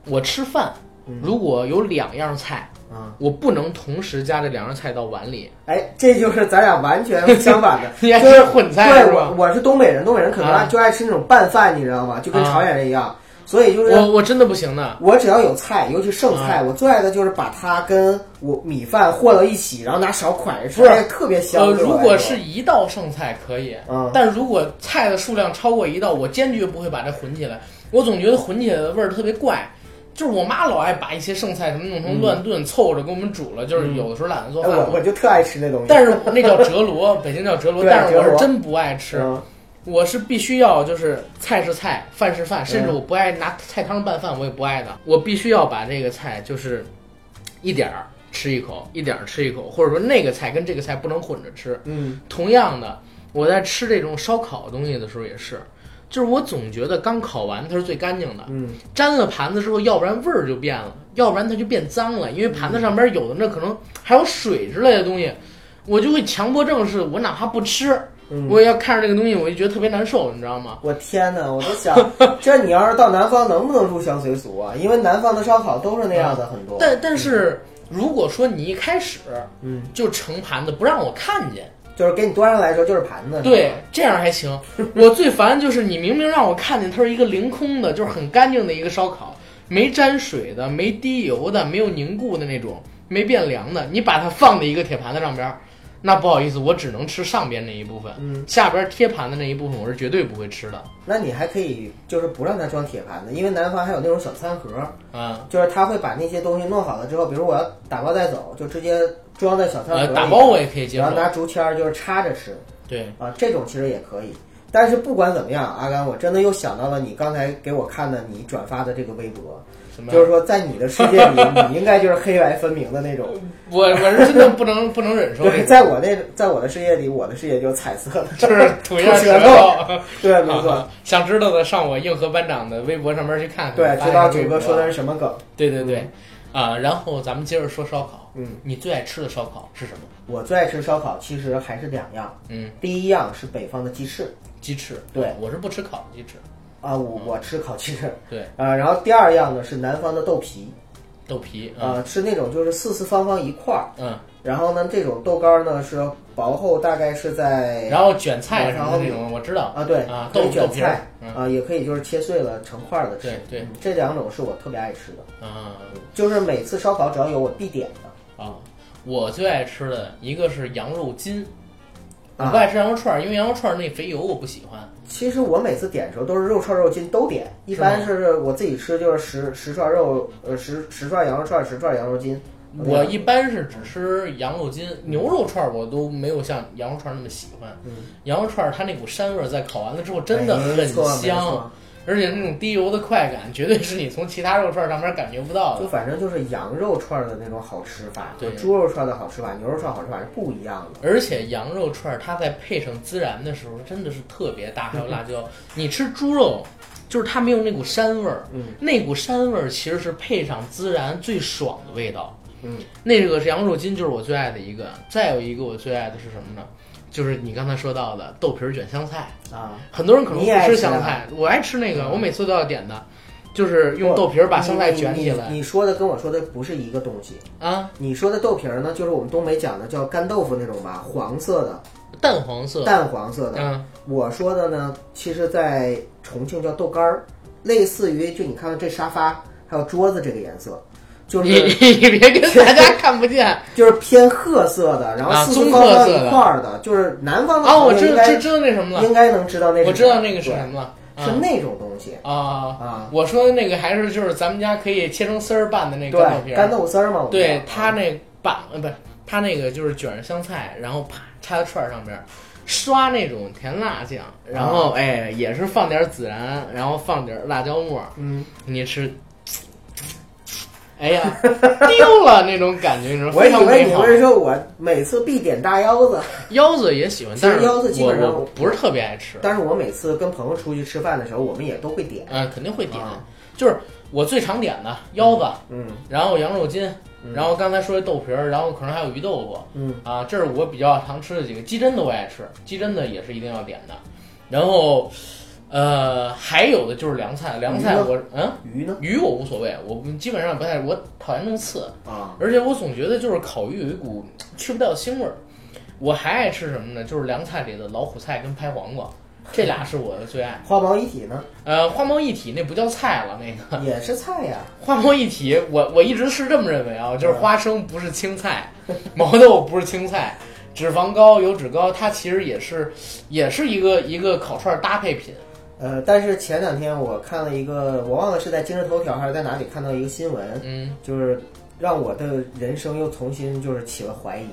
[SPEAKER 1] 我吃饭
[SPEAKER 4] 嗯
[SPEAKER 1] 如果有两样菜，
[SPEAKER 4] 啊，
[SPEAKER 1] 我不能同时加这两样菜到碗里，
[SPEAKER 4] 哎，这就是咱俩完全相反的，就是
[SPEAKER 1] 混菜
[SPEAKER 4] 对我我是东北人，东北人可能
[SPEAKER 1] 啊
[SPEAKER 4] 就爱吃那种拌饭，你知道吗？就跟
[SPEAKER 1] 啊
[SPEAKER 4] 朝鲜人一样，所以就是
[SPEAKER 1] 我我真的不行的。
[SPEAKER 4] 我只要有菜，尤其剩菜，我最爱的就是把它跟我米饭和到一起，然后拿勺蒯着吃，特别香。
[SPEAKER 1] 呃，如果是一道剩菜可以，
[SPEAKER 4] 嗯
[SPEAKER 1] 但如果菜的数量超过一道，我坚决不会把它混起来。我总觉得混起来的味儿特别怪。就是我妈老爱把一些剩菜什么弄成乱炖，凑着给我们煮了。就是有的时候懒得做
[SPEAKER 4] 哎，
[SPEAKER 1] 饭嘛，
[SPEAKER 4] 我我就特爱吃那东西。
[SPEAKER 1] 但是那叫折罗，北京叫折罗，但是我是真不爱吃。
[SPEAKER 4] 嗯
[SPEAKER 1] 我是必须要就是菜是菜，饭是饭，甚至
[SPEAKER 4] 嗯
[SPEAKER 1] 我不爱拿菜汤拌饭，我也不爱的。我必须要把这个菜就是一点儿吃一口，一点儿吃一口，或者说那个菜跟这个菜不能混着吃。
[SPEAKER 4] 嗯
[SPEAKER 1] 同样的，我在吃这种烧烤的东西的时候也是，就是我总觉得刚烤完它是最干净的，
[SPEAKER 4] 嗯
[SPEAKER 1] 沾了盘子之后，要不然味儿就变了，要不然它就变脏了，因为盘子上边有的那可能还有水之类的东西，我就会强迫症似的，我哪怕不吃，
[SPEAKER 4] 嗯，
[SPEAKER 1] 我也要看着这个东西，我就觉得特别难受，你知道吗？
[SPEAKER 4] 我天哪！我都想，这你要是到南方能不能入乡随俗啊？因为南方的烧烤都是那样的很多。
[SPEAKER 1] 但但是如果说你一开始
[SPEAKER 4] 嗯，
[SPEAKER 1] 就盛盘子不让我看见，
[SPEAKER 4] 就是给你端上来的时候就是盘子。
[SPEAKER 1] 对，这样还行。我最烦就是你明明让我看见它是一个凌空的，就是很干净的一个烧烤，没沾水的，没滴油的，没有凝固的那种，没变凉的，你把它放在一个铁盘子上边儿，那不好意思，我只能吃上边那一部分，
[SPEAKER 4] 嗯，
[SPEAKER 1] 下边贴盘的那一部分我是绝对不会吃的。
[SPEAKER 4] 那你还可以就是不让它装铁盘子，因为南方还有那种小餐盒，
[SPEAKER 1] 啊，
[SPEAKER 4] 就是他会把那些东西弄好了之后，比如我要打包带走，就直接装在小餐盒
[SPEAKER 1] 呃，
[SPEAKER 4] 里，
[SPEAKER 1] 打包我也可以接受
[SPEAKER 4] 然后。拿竹签儿就是插着吃
[SPEAKER 1] 对，
[SPEAKER 4] 啊，这种其实也可以。但是不管怎么样，阿甘，我真的又想到了你刚才给我看的你转发的这个微博？就是说在你的世界里，你应该就是黑白分明的那种。
[SPEAKER 1] 我我是真的不能不能忍受
[SPEAKER 4] 对，在我那，在我的世界里，我的世界就是彩色的，
[SPEAKER 1] 就是吐一下舌
[SPEAKER 4] 舌
[SPEAKER 1] 头。
[SPEAKER 4] 对，没错。
[SPEAKER 1] 啊想知道的上我硬核班长的微博上面去看看。
[SPEAKER 4] 对，知道九哥说的是什么梗？
[SPEAKER 1] 对对对，啊，然后咱们接着说烧烤。
[SPEAKER 4] 嗯，
[SPEAKER 1] 你最爱吃的烧烤是什么？
[SPEAKER 4] 我最爱吃烧烤，其实还是两样。
[SPEAKER 1] 嗯，
[SPEAKER 4] 第一样是北方的鸡翅，
[SPEAKER 1] 鸡翅。
[SPEAKER 4] 对
[SPEAKER 1] 我是不吃烤的鸡翅。
[SPEAKER 4] 啊，我我吃烤鸡翅。
[SPEAKER 1] 对，
[SPEAKER 4] 啊，然后第二样呢是南方的豆皮，
[SPEAKER 1] 豆皮。
[SPEAKER 4] 啊，是那种就是四四方方一块儿，
[SPEAKER 1] 嗯，
[SPEAKER 4] 然后呢这种豆干儿呢是薄厚大概是在
[SPEAKER 1] 然后卷菜什么
[SPEAKER 4] 然后
[SPEAKER 1] 种，我知道。
[SPEAKER 4] 啊对
[SPEAKER 1] 啊，豆
[SPEAKER 4] 卷菜。
[SPEAKER 1] 嗯
[SPEAKER 4] 啊，也可以就是切碎了成块儿的吃。
[SPEAKER 1] 对
[SPEAKER 4] 这两种是我特别爱吃的，
[SPEAKER 1] 啊
[SPEAKER 4] 就是每次烧烤只要有我必点的。
[SPEAKER 1] 啊，我最爱吃的一个是羊肉筋。我
[SPEAKER 4] 啊
[SPEAKER 1] 不爱吃羊肉串儿，因为羊肉串儿那肥油我不喜欢。
[SPEAKER 4] 其实我每次点的时候都是肉串、肉筋都点，一般是我自己吃就是十十串肉，呃十十串羊肉串，十串羊肉筋。
[SPEAKER 1] 我一般是只吃羊肉筋，牛肉串儿我都没有像羊肉串儿那么喜欢。
[SPEAKER 4] 嗯
[SPEAKER 1] 羊肉串儿它那股膻味儿在烤完了之后真的很香
[SPEAKER 4] 错，
[SPEAKER 1] 而且那种滴油的快感，绝对是你从其他肉串儿上面感觉不到的。
[SPEAKER 4] 就反正就是羊肉串的那种好吃法，
[SPEAKER 1] 对
[SPEAKER 4] 和猪肉串的好吃法、牛肉串好吃法是不一样的。
[SPEAKER 1] 而且羊肉串儿它在配上孜然的时候，真的是特别大，还有辣椒。你吃猪肉，就是它没有那股膻味儿，
[SPEAKER 4] 嗯
[SPEAKER 1] 那股膻味儿其实是配上孜然最爽的味道。
[SPEAKER 4] 嗯，
[SPEAKER 1] 那个羊肉筋，就是我最爱的一个。再有一个我最爱的是什么呢？就是你刚才说到的豆皮儿卷香菜。
[SPEAKER 4] 啊，
[SPEAKER 1] 很多人可能不吃香菜，我爱吃那个，我每次都要点的，就是用豆皮儿把香菜卷起来。
[SPEAKER 4] 你说的跟我说的不是一个东西。
[SPEAKER 1] 啊，
[SPEAKER 4] 你说的豆皮儿呢，就是我们东北讲的叫干豆腐那种吧，黄色的、
[SPEAKER 1] 淡黄色，
[SPEAKER 4] 淡黄色的。
[SPEAKER 1] 嗯，
[SPEAKER 4] 我说的呢，其实在重庆叫豆干儿，类似于就你看看这沙发还有桌子这个颜色，就是
[SPEAKER 1] 你别跟 大家看不见。
[SPEAKER 4] 就是偏褐色的，然
[SPEAKER 1] 啊
[SPEAKER 4] 后四四方方
[SPEAKER 1] 棕褐色
[SPEAKER 4] 块儿的，就是南方的
[SPEAKER 1] 哦，我知知知道那什么了，
[SPEAKER 4] 应该能知道那是
[SPEAKER 1] 我知道那个是什么了，啊。
[SPEAKER 4] 是那种东西
[SPEAKER 1] 啊
[SPEAKER 4] 啊，
[SPEAKER 1] 我说的那个还是就是咱们家可以切成丝儿拌的那个干豆皮，儿，
[SPEAKER 4] 干豆丝儿嘛，
[SPEAKER 1] 对
[SPEAKER 4] 叫
[SPEAKER 1] 他那拌呃不是他那个就是卷着香菜，然后啪插在串儿上边儿，刷那种甜辣酱，然后、哎也是放点孜然，然后放点辣椒末，
[SPEAKER 4] 嗯，
[SPEAKER 1] 你吃，哎呀 丢了那种感觉，你说非
[SPEAKER 4] 我以为你
[SPEAKER 1] 常美好。
[SPEAKER 4] 会说我每次必点大腰子，
[SPEAKER 1] 腰子也喜欢，但是
[SPEAKER 4] 腰子基本上
[SPEAKER 1] 不是特别爱吃，
[SPEAKER 4] 但是我每次跟朋友出去吃饭的时候，我们也都会点，
[SPEAKER 1] 嗯、肯定会点，
[SPEAKER 4] 啊。
[SPEAKER 1] 就是我最常点的腰子，
[SPEAKER 4] 嗯。
[SPEAKER 1] 然后羊肉筋，
[SPEAKER 4] 嗯。
[SPEAKER 1] 然后刚才说的豆皮儿，然后可能还有鱼豆腐，
[SPEAKER 4] 嗯。
[SPEAKER 1] 啊，这是我比较常吃的几个。鸡胗的我也爱吃，鸡胗的也是一定要点的。然后呃，还有的就是凉菜，凉菜我嗯
[SPEAKER 4] 鱼呢？
[SPEAKER 1] 鱼我无所谓，我基本上不太，我讨厌弄刺，
[SPEAKER 4] 啊，
[SPEAKER 1] 而且我总觉得就是烤鱼有一股 去不掉腥味儿。我还爱吃什么呢？就是凉菜里的老虎菜跟拍黄瓜，这俩是我的最爱。
[SPEAKER 4] 花毛一体呢，
[SPEAKER 1] 呃，花毛一体那不叫菜了，那个
[SPEAKER 4] 也是菜呀。
[SPEAKER 1] 花毛一体，我我一直是这么认为啊，就是花生不是青菜，毛豆不是青菜，脂肪高、油脂高，它其实也是也是一个一个烤串搭配品。
[SPEAKER 4] 呃，但是前两天我看了一个，我忘了是在今日头条还是在哪里看到一个新闻，
[SPEAKER 1] 嗯
[SPEAKER 4] 就是让我的人生又重新就是起了怀疑。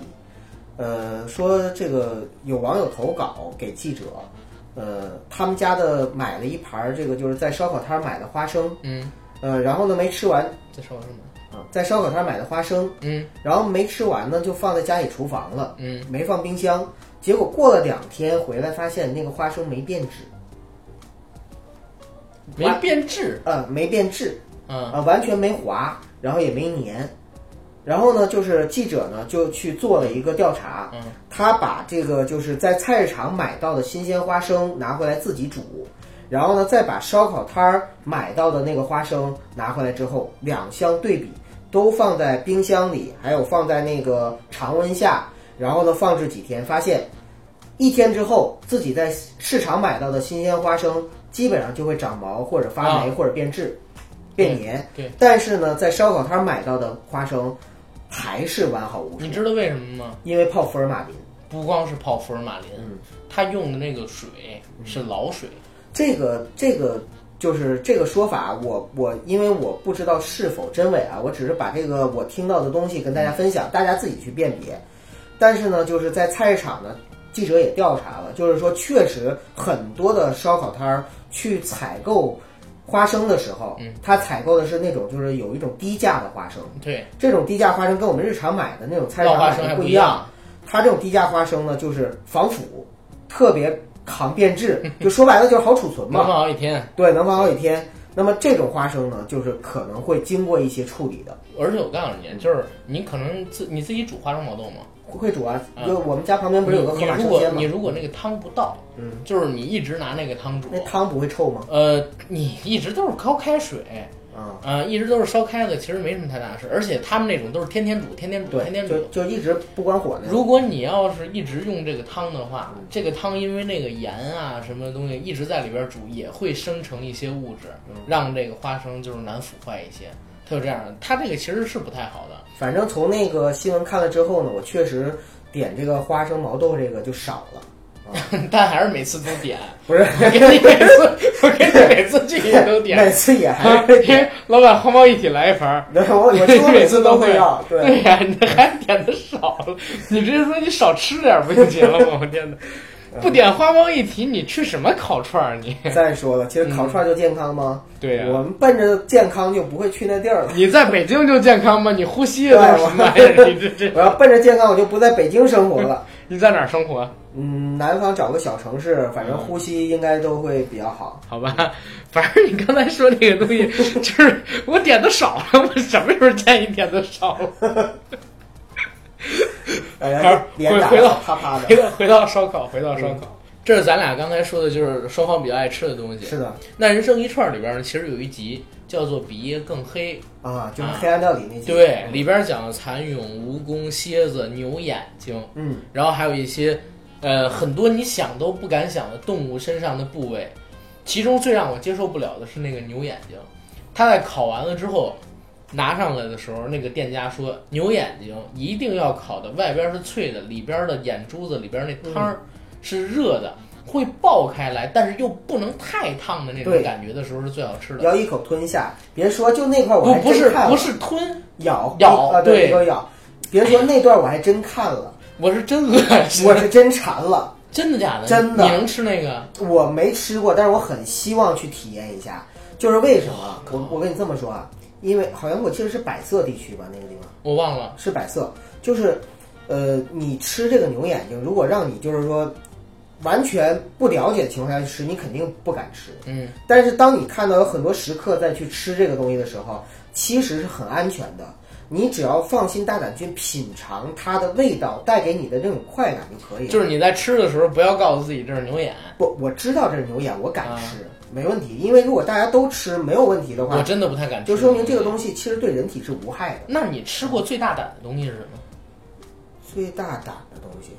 [SPEAKER 4] 呃，说这个有网友投稿给记者，呃，他们家的买了一盘儿这个就是在烧烤摊儿买的花生，
[SPEAKER 1] 嗯，
[SPEAKER 4] 呃，然后呢没吃完
[SPEAKER 1] 在说什么？
[SPEAKER 4] 啊，在烧烤摊儿买的花生，
[SPEAKER 1] 嗯
[SPEAKER 4] 然后没吃完呢就放在家里厨房了，
[SPEAKER 1] 嗯，
[SPEAKER 4] 没放冰箱，结果过了两天回来发现那个花生没变质，
[SPEAKER 1] 没变质。
[SPEAKER 4] 嗯，没变质，
[SPEAKER 1] 嗯
[SPEAKER 4] 啊，完全没滑，然后也没粘。然后呢，就是记者呢就去做了一个调查，
[SPEAKER 1] 嗯
[SPEAKER 4] 他把这个就是在菜市场买到的新鲜花生拿回来自己煮，然后呢再把烧烤摊儿买到的那个花生拿回来之后，两相对比，都放在冰箱里，还有放在那个常温下，然后呢放置几天，发现一天之后自己在市场买到的新鲜花生基本上就会长毛或者发霉
[SPEAKER 1] 啊
[SPEAKER 4] 或者变质。变黏，
[SPEAKER 1] 对对
[SPEAKER 4] 但是呢，在烧烤摊儿买到的花生还是完好无损
[SPEAKER 1] 你，知道为什么吗？
[SPEAKER 4] 因为泡福尔马林。
[SPEAKER 1] 不光是泡福尔马林，
[SPEAKER 4] 嗯
[SPEAKER 1] 它用的那个水是老水。
[SPEAKER 4] 这个这个就是这个说法，我我因为我不知道是否真伪啊，我只是把这个我听到的东西跟大家分享，大家自己去辨别。但是呢，就是在菜市场呢，记者也调查了，就是说确实很多的烧烤摊儿去采购花生的时候，
[SPEAKER 1] 嗯
[SPEAKER 4] 他采购的是那种就是有一种低价的花生，
[SPEAKER 1] 对，
[SPEAKER 4] 这种低价花生跟我们日常买的那种菜市场
[SPEAKER 1] 花生不一
[SPEAKER 4] 样。。它这种低价花生呢，就是防腐，特别抗变质，就说白了就是好储存嘛
[SPEAKER 1] 能放。好几天。
[SPEAKER 4] 对，能放好几天。那么这种花生呢，就是可能会经过一些处理的，
[SPEAKER 1] 而且我告诉你，就是你可能自你自己煮花生毛豆吗？
[SPEAKER 4] 会煮啊。
[SPEAKER 1] 嗯
[SPEAKER 4] 就我们家旁边不是有个
[SPEAKER 1] 你
[SPEAKER 4] 河马生鲜吗
[SPEAKER 1] 你？如果那个汤不倒，
[SPEAKER 4] 嗯，
[SPEAKER 1] 就是你一直拿那个汤煮
[SPEAKER 4] 那，汤不会臭吗？
[SPEAKER 1] 呃，你一直都是烧开水，
[SPEAKER 4] 啊，
[SPEAKER 1] 啊、一直都是烧开的，其实没什么太大的事。而且他们那种都是天天煮，天天煮，天，天煮。
[SPEAKER 4] 就就一直不关火那种。
[SPEAKER 1] 如果你要是一直用这个汤的话，这个汤因为那个盐啊什么东西一直在里边煮，也会生成一些物质，让这个花生就是难腐坏一些。它就这样的，它这个其实是不太好的。
[SPEAKER 4] 反正从那个新闻看了之后呢，我确实点这个花生毛豆这个就少了。
[SPEAKER 1] 但还是每次都点，
[SPEAKER 4] 不是，
[SPEAKER 1] 我给你每次，我给你每次去也 都点。
[SPEAKER 4] 每次也还
[SPEAKER 1] 老板红包一起来一盘儿，
[SPEAKER 4] 我我几乎每次都会要。对，
[SPEAKER 1] 对呀、你还点的少了，你直接说你少吃点儿不就行了吗？我天哪，不点花猫一体，你吃什么烤串儿？你
[SPEAKER 4] 再说了，其实烤串儿就健康吗？
[SPEAKER 1] 对呀、
[SPEAKER 4] 我们奔着健康就不会去那地儿了。
[SPEAKER 1] 你在北京就健康吗？你呼吸的都是什么玩意儿？你这这
[SPEAKER 4] 我要奔着健康，我就不在北京生活了。
[SPEAKER 1] 你在哪儿生活？
[SPEAKER 4] 嗯，南方找个小城市，反正呼吸应该都会比较好。
[SPEAKER 1] 好吧，反正你刚才说那个东西，就是我点的少了，我什么时候见你点的少了？
[SPEAKER 4] 哎
[SPEAKER 1] 回回到
[SPEAKER 4] 啪啪的回。
[SPEAKER 1] 到回到烧烤，回到烧烤。这是咱俩刚才说的，就是双方比较爱吃的东西。
[SPEAKER 4] 是的
[SPEAKER 1] 那人生一串里边呢，其实有一集叫做《比夜更黑》，
[SPEAKER 4] 啊，就是黑暗料理那集。
[SPEAKER 1] 对，里边讲了蚕蛹、蜈蚣、蝎子、牛眼睛，
[SPEAKER 4] 嗯，
[SPEAKER 1] 然后还有一些呃很多你想都不敢想的动物身上的部位。其中最让我接受不了的是那个牛眼睛，它在烤完了之后拿上来的时候，那个店家说牛眼睛一定要烤的外边是脆的，里边的眼珠子里边那汤儿是热的。会爆开来，但是又不能太烫的那种
[SPEAKER 4] 对
[SPEAKER 1] 感觉的时候是最好吃的。
[SPEAKER 4] 要一口吞下。别说就那块儿我还
[SPEAKER 1] 不不是
[SPEAKER 4] 真看了，
[SPEAKER 1] 不是吞，
[SPEAKER 4] 咬
[SPEAKER 1] 咬
[SPEAKER 4] 啊，对，
[SPEAKER 1] 对
[SPEAKER 4] 那个咬。别说那段我还真看了，
[SPEAKER 1] 我是真恶心。
[SPEAKER 4] 我是真馋了。
[SPEAKER 1] 真的假的？
[SPEAKER 4] 真的
[SPEAKER 1] 你能吃那个？
[SPEAKER 4] 我没吃过，但是我很希望去体验一下。就是为什么？我我跟你这么说啊，因为好像我记得是百色地区吧，那个地方
[SPEAKER 1] 我忘了。
[SPEAKER 4] 是百色，就是呃，你吃这个牛眼睛，如果让你就是说完全不了解的情况下去吃，你肯定不敢吃。
[SPEAKER 1] 嗯，
[SPEAKER 4] 但是当你看到有很多食客在去吃这个东西的时候，其实是很安全的。你只要放心大胆去品尝它的味道带给你的这种快感就可以了。
[SPEAKER 1] 就是你在吃的时候，不要告诉自己这是牛眼。
[SPEAKER 4] 不，我知道这是牛眼，我敢
[SPEAKER 1] 啊
[SPEAKER 4] 吃，没问题。因为如果大家都吃没有问题的话，
[SPEAKER 1] 我真的不太敢吃，
[SPEAKER 4] 就说明这个东西其实对人体是无害的。
[SPEAKER 1] 那你吃过最大胆的东西是什么？
[SPEAKER 4] 最大胆的东西，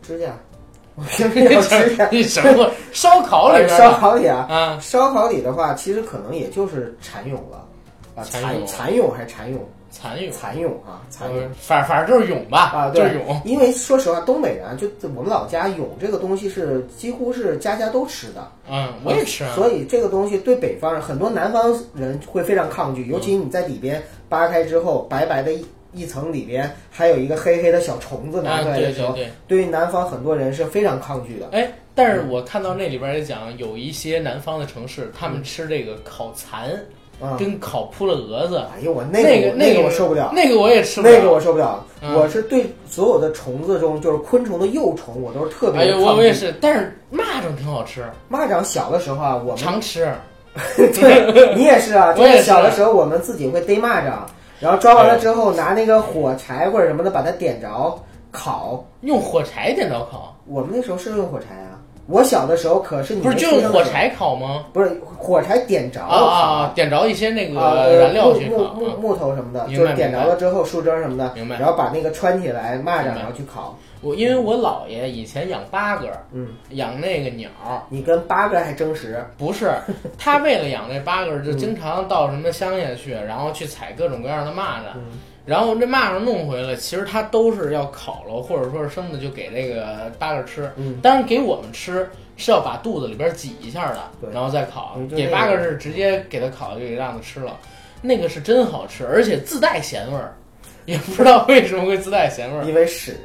[SPEAKER 4] 指甲，我平时要吃点。
[SPEAKER 1] 你什么烧烤里边的
[SPEAKER 4] 烧烤里啊，
[SPEAKER 1] 啊？
[SPEAKER 4] 烧烤里的话，其实可能也就是蚕蛹了啊，
[SPEAKER 1] 蚕
[SPEAKER 4] 蚕
[SPEAKER 1] 蛹
[SPEAKER 4] 蚕蛹还是蚕蛹？
[SPEAKER 1] 蚕蛹，
[SPEAKER 4] 蚕蛹啊，蚕蛹
[SPEAKER 1] 呃反反正就是蛹吧，
[SPEAKER 4] 啊，对
[SPEAKER 1] 就是蛹。
[SPEAKER 4] 因为说实话，东北人啊，就我们老家蛹这个东西是几乎是家家都吃的。
[SPEAKER 1] 嗯，我也吃啊。
[SPEAKER 4] 所以这个东西对北方人很多南方人会非常抗拒，尤其你在里边扒开之后，白白的一一层里边还有一个黑黑的小虫子拿
[SPEAKER 1] 啊，
[SPEAKER 4] 出来的时候，
[SPEAKER 1] 对对对。
[SPEAKER 4] 对于南方很多人是非常抗拒的。
[SPEAKER 1] 哎，但是我看到那里边也讲，有一些南方的城市，他们吃这个烤蚕
[SPEAKER 4] 啊、
[SPEAKER 1] 跟烤扑了蛾子，
[SPEAKER 4] 哎呦我
[SPEAKER 1] 那
[SPEAKER 4] 个那
[SPEAKER 1] 个个
[SPEAKER 4] 我受不了，
[SPEAKER 1] 那个我也吃不了。
[SPEAKER 4] 那个我受不了。
[SPEAKER 1] 嗯
[SPEAKER 4] 我是对所有的虫子中，就是昆虫的幼虫，我都是特别
[SPEAKER 1] 哎呦，我我也是，但是蚂蚱挺好吃，
[SPEAKER 4] 蚂蚱小的时候啊，我们
[SPEAKER 1] 常吃。
[SPEAKER 4] 对 你也是啊，就
[SPEAKER 1] 是
[SPEAKER 4] 小的时候我们自己会逮蚂蚱，然后抓完了之后拿那个火柴或者什么的把它点着烤。
[SPEAKER 1] 用火柴点着烤，
[SPEAKER 4] 我们那时候是用火柴啊，我小的时候可是你
[SPEAKER 1] 不是就用火柴烤吗？
[SPEAKER 4] 不是火柴点着
[SPEAKER 1] 啊！点着一些那
[SPEAKER 4] 啊
[SPEAKER 1] 个燃料去
[SPEAKER 4] 木木木木头什么的，就是点着了之后树枝什么的，
[SPEAKER 1] 明白。
[SPEAKER 4] 然后把那个穿起来蚂蚱，然后去烤。
[SPEAKER 1] 我因为我姥爷以前养八哥，
[SPEAKER 4] 嗯，
[SPEAKER 1] 养那个鸟儿，
[SPEAKER 4] 你跟八哥还争食，
[SPEAKER 1] 不是 他为了养那八哥，就经常到什么乡下去，然后去采各种各样的蚂蚱，
[SPEAKER 4] 嗯
[SPEAKER 1] 然后这蚂蚱弄回来，其实它都是要烤了，或者说是生的，就给这个八哥吃。
[SPEAKER 4] 嗯
[SPEAKER 1] 当然给我们吃是要把肚子里边挤一下的，然后再烤给八哥是直接给它烤，就给让它吃了，那个是真好吃，而且自带咸味儿，也不知道为什么会自带咸味儿。
[SPEAKER 4] 因为屎。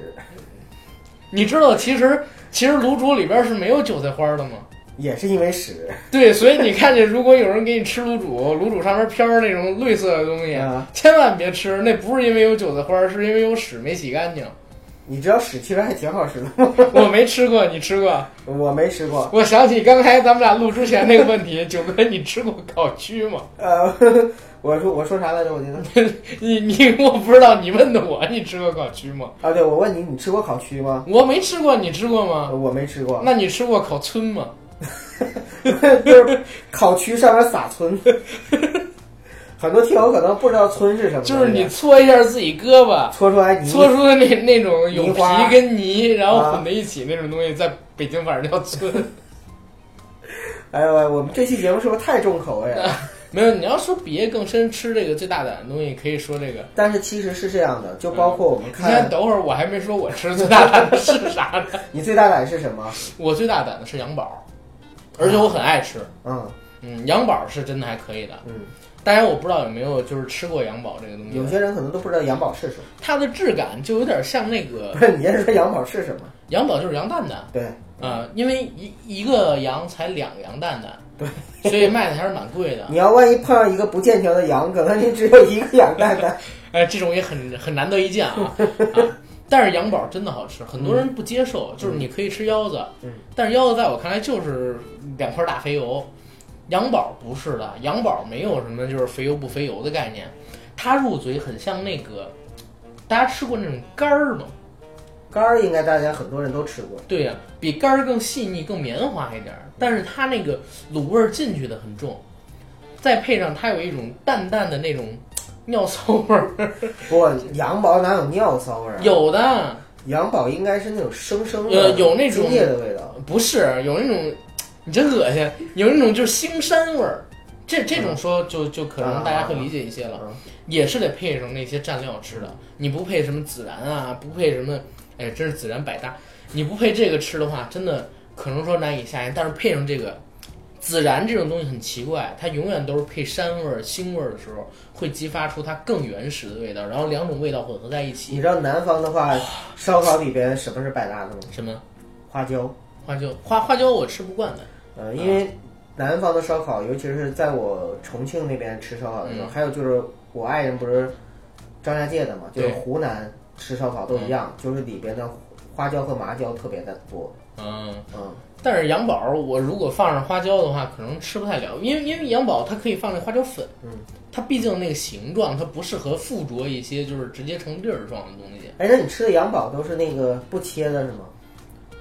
[SPEAKER 1] 你知道其实其实卤煮里边是没有韭菜花的吗？
[SPEAKER 4] 也是因为屎
[SPEAKER 1] 对，所以你看见，如果有人给你吃卤煮，卤煮上面飘着那种绿色的东西，
[SPEAKER 4] 啊！
[SPEAKER 1] 千万别吃，那不是因为有韭菜花，是因为有屎没洗干净。
[SPEAKER 4] 你知道屎其实还挺好吃的吗？
[SPEAKER 1] 我没吃过，你吃过？
[SPEAKER 4] 我没吃过。
[SPEAKER 1] 我想起刚才咱们俩录之前那个问题，九哥，你吃过烤蛆吗？
[SPEAKER 4] 呃，我说我说啥来着？我记得
[SPEAKER 1] 你你我不知道，你问的我，你吃过烤蛆吗？
[SPEAKER 4] 啊，对，我问你，你吃过烤蛆吗？
[SPEAKER 1] 我没吃过，你吃过
[SPEAKER 4] 呃
[SPEAKER 1] 吗？
[SPEAKER 4] 我没吃过，
[SPEAKER 1] 那你吃过烤村吗？
[SPEAKER 4] 就是烤区上面撒葱。很多听友可能不知道葱是什么，
[SPEAKER 1] 就是你搓一下自己胳膊，
[SPEAKER 4] 搓出来泥，
[SPEAKER 1] 搓出的那那种有皮跟泥，然后
[SPEAKER 4] 啊
[SPEAKER 1] 混在一起那种东西，在北京反正叫村。
[SPEAKER 4] 哎呦喂，我们这期节目是不是太重口味了？
[SPEAKER 1] 没有，你要说比更深吃这个最大胆的东西，可以说这个。
[SPEAKER 4] 但是其实是这样的，就包括我们
[SPEAKER 1] 你先
[SPEAKER 4] 看，
[SPEAKER 1] 等会儿，我还没说我吃最大胆的是啥呢？
[SPEAKER 4] 你最大胆是什么？
[SPEAKER 1] 我最大胆的是羊宝，而且我很爱吃。
[SPEAKER 4] 嗯
[SPEAKER 1] 嗯，羊宝是真的还可以的。
[SPEAKER 4] 嗯，
[SPEAKER 1] 当然我不知道有没有就是吃过羊宝这个东西。
[SPEAKER 4] 有些人可能都不知道羊宝是什么。
[SPEAKER 1] 它的质感就有点像那个
[SPEAKER 4] 不是，你先说羊宝是什么？
[SPEAKER 1] 羊宝，就是羊蛋蛋。
[SPEAKER 4] 对，
[SPEAKER 1] 啊、因为一一个羊才两个羊蛋蛋，对，所以卖的还是蛮贵的。
[SPEAKER 4] 你要万一碰上一个不健全的羊，可能你只有一个羊蛋蛋。
[SPEAKER 1] 哎，这种也很很难得一见啊。啊但是羊宝真的好吃，很多人不接受，就是你可以吃腰子，
[SPEAKER 4] 嗯。
[SPEAKER 1] 但是腰子在我看来就是两块大肥油，羊宝不是的，羊宝没有什么就是肥油不肥油的概念，它入嘴很像那个，大家吃过那种肝儿吗？
[SPEAKER 4] 肝儿应该大家很多人都吃过，
[SPEAKER 1] 对呀、比肝儿更细腻、更绵滑一点儿，但是它那个卤味儿进去的很重，再配上它有一种淡淡的那种尿骚味儿，
[SPEAKER 4] 不，羊宝哪有尿骚味儿啊？
[SPEAKER 1] 有的
[SPEAKER 4] 羊宝应该是那种生生的，
[SPEAKER 1] 呃有那种
[SPEAKER 4] 精液的味道。
[SPEAKER 1] 不是有那种，你真恶心，有那种就是腥膻味儿。这这种说就就可能大家会理解一些了，
[SPEAKER 4] 嗯
[SPEAKER 1] 也是得配上那些蘸料吃的。你不配什么孜然啊，不配什么，哎，真是孜然百搭。你不配这个吃的话，真的可能说难以下咽。但是配上这个孜然这种东西很奇怪，它永远都是配膻味儿、腥味儿的时候，会激发出它更原始的味道，然后两种味道混合在一起你。
[SPEAKER 4] 知道南方的话，烧烤里边什么是百搭的吗？
[SPEAKER 1] 什么
[SPEAKER 4] 花椒。
[SPEAKER 1] 花椒？花花椒我吃不惯的。
[SPEAKER 4] 呃，因为南方的烧烤，尤其是在我重庆那边吃烧烤的时候，
[SPEAKER 1] 嗯
[SPEAKER 4] 还有就是我爱人不是张家界的嘛，就是湖南吃烧烤都一样，就是里边的花椒和麻椒特别的多。
[SPEAKER 1] 嗯，
[SPEAKER 4] 嗯，
[SPEAKER 1] 但是羊宝我如果放上花椒的话，可能吃不太了，因为因为羊宝它可以放那花椒粉，
[SPEAKER 4] 嗯，
[SPEAKER 1] 它毕竟那个形状它不适合附着一些就是直接成粒儿状的东西。
[SPEAKER 4] 哎，那你吃的羊宝都是那个不切的是吗？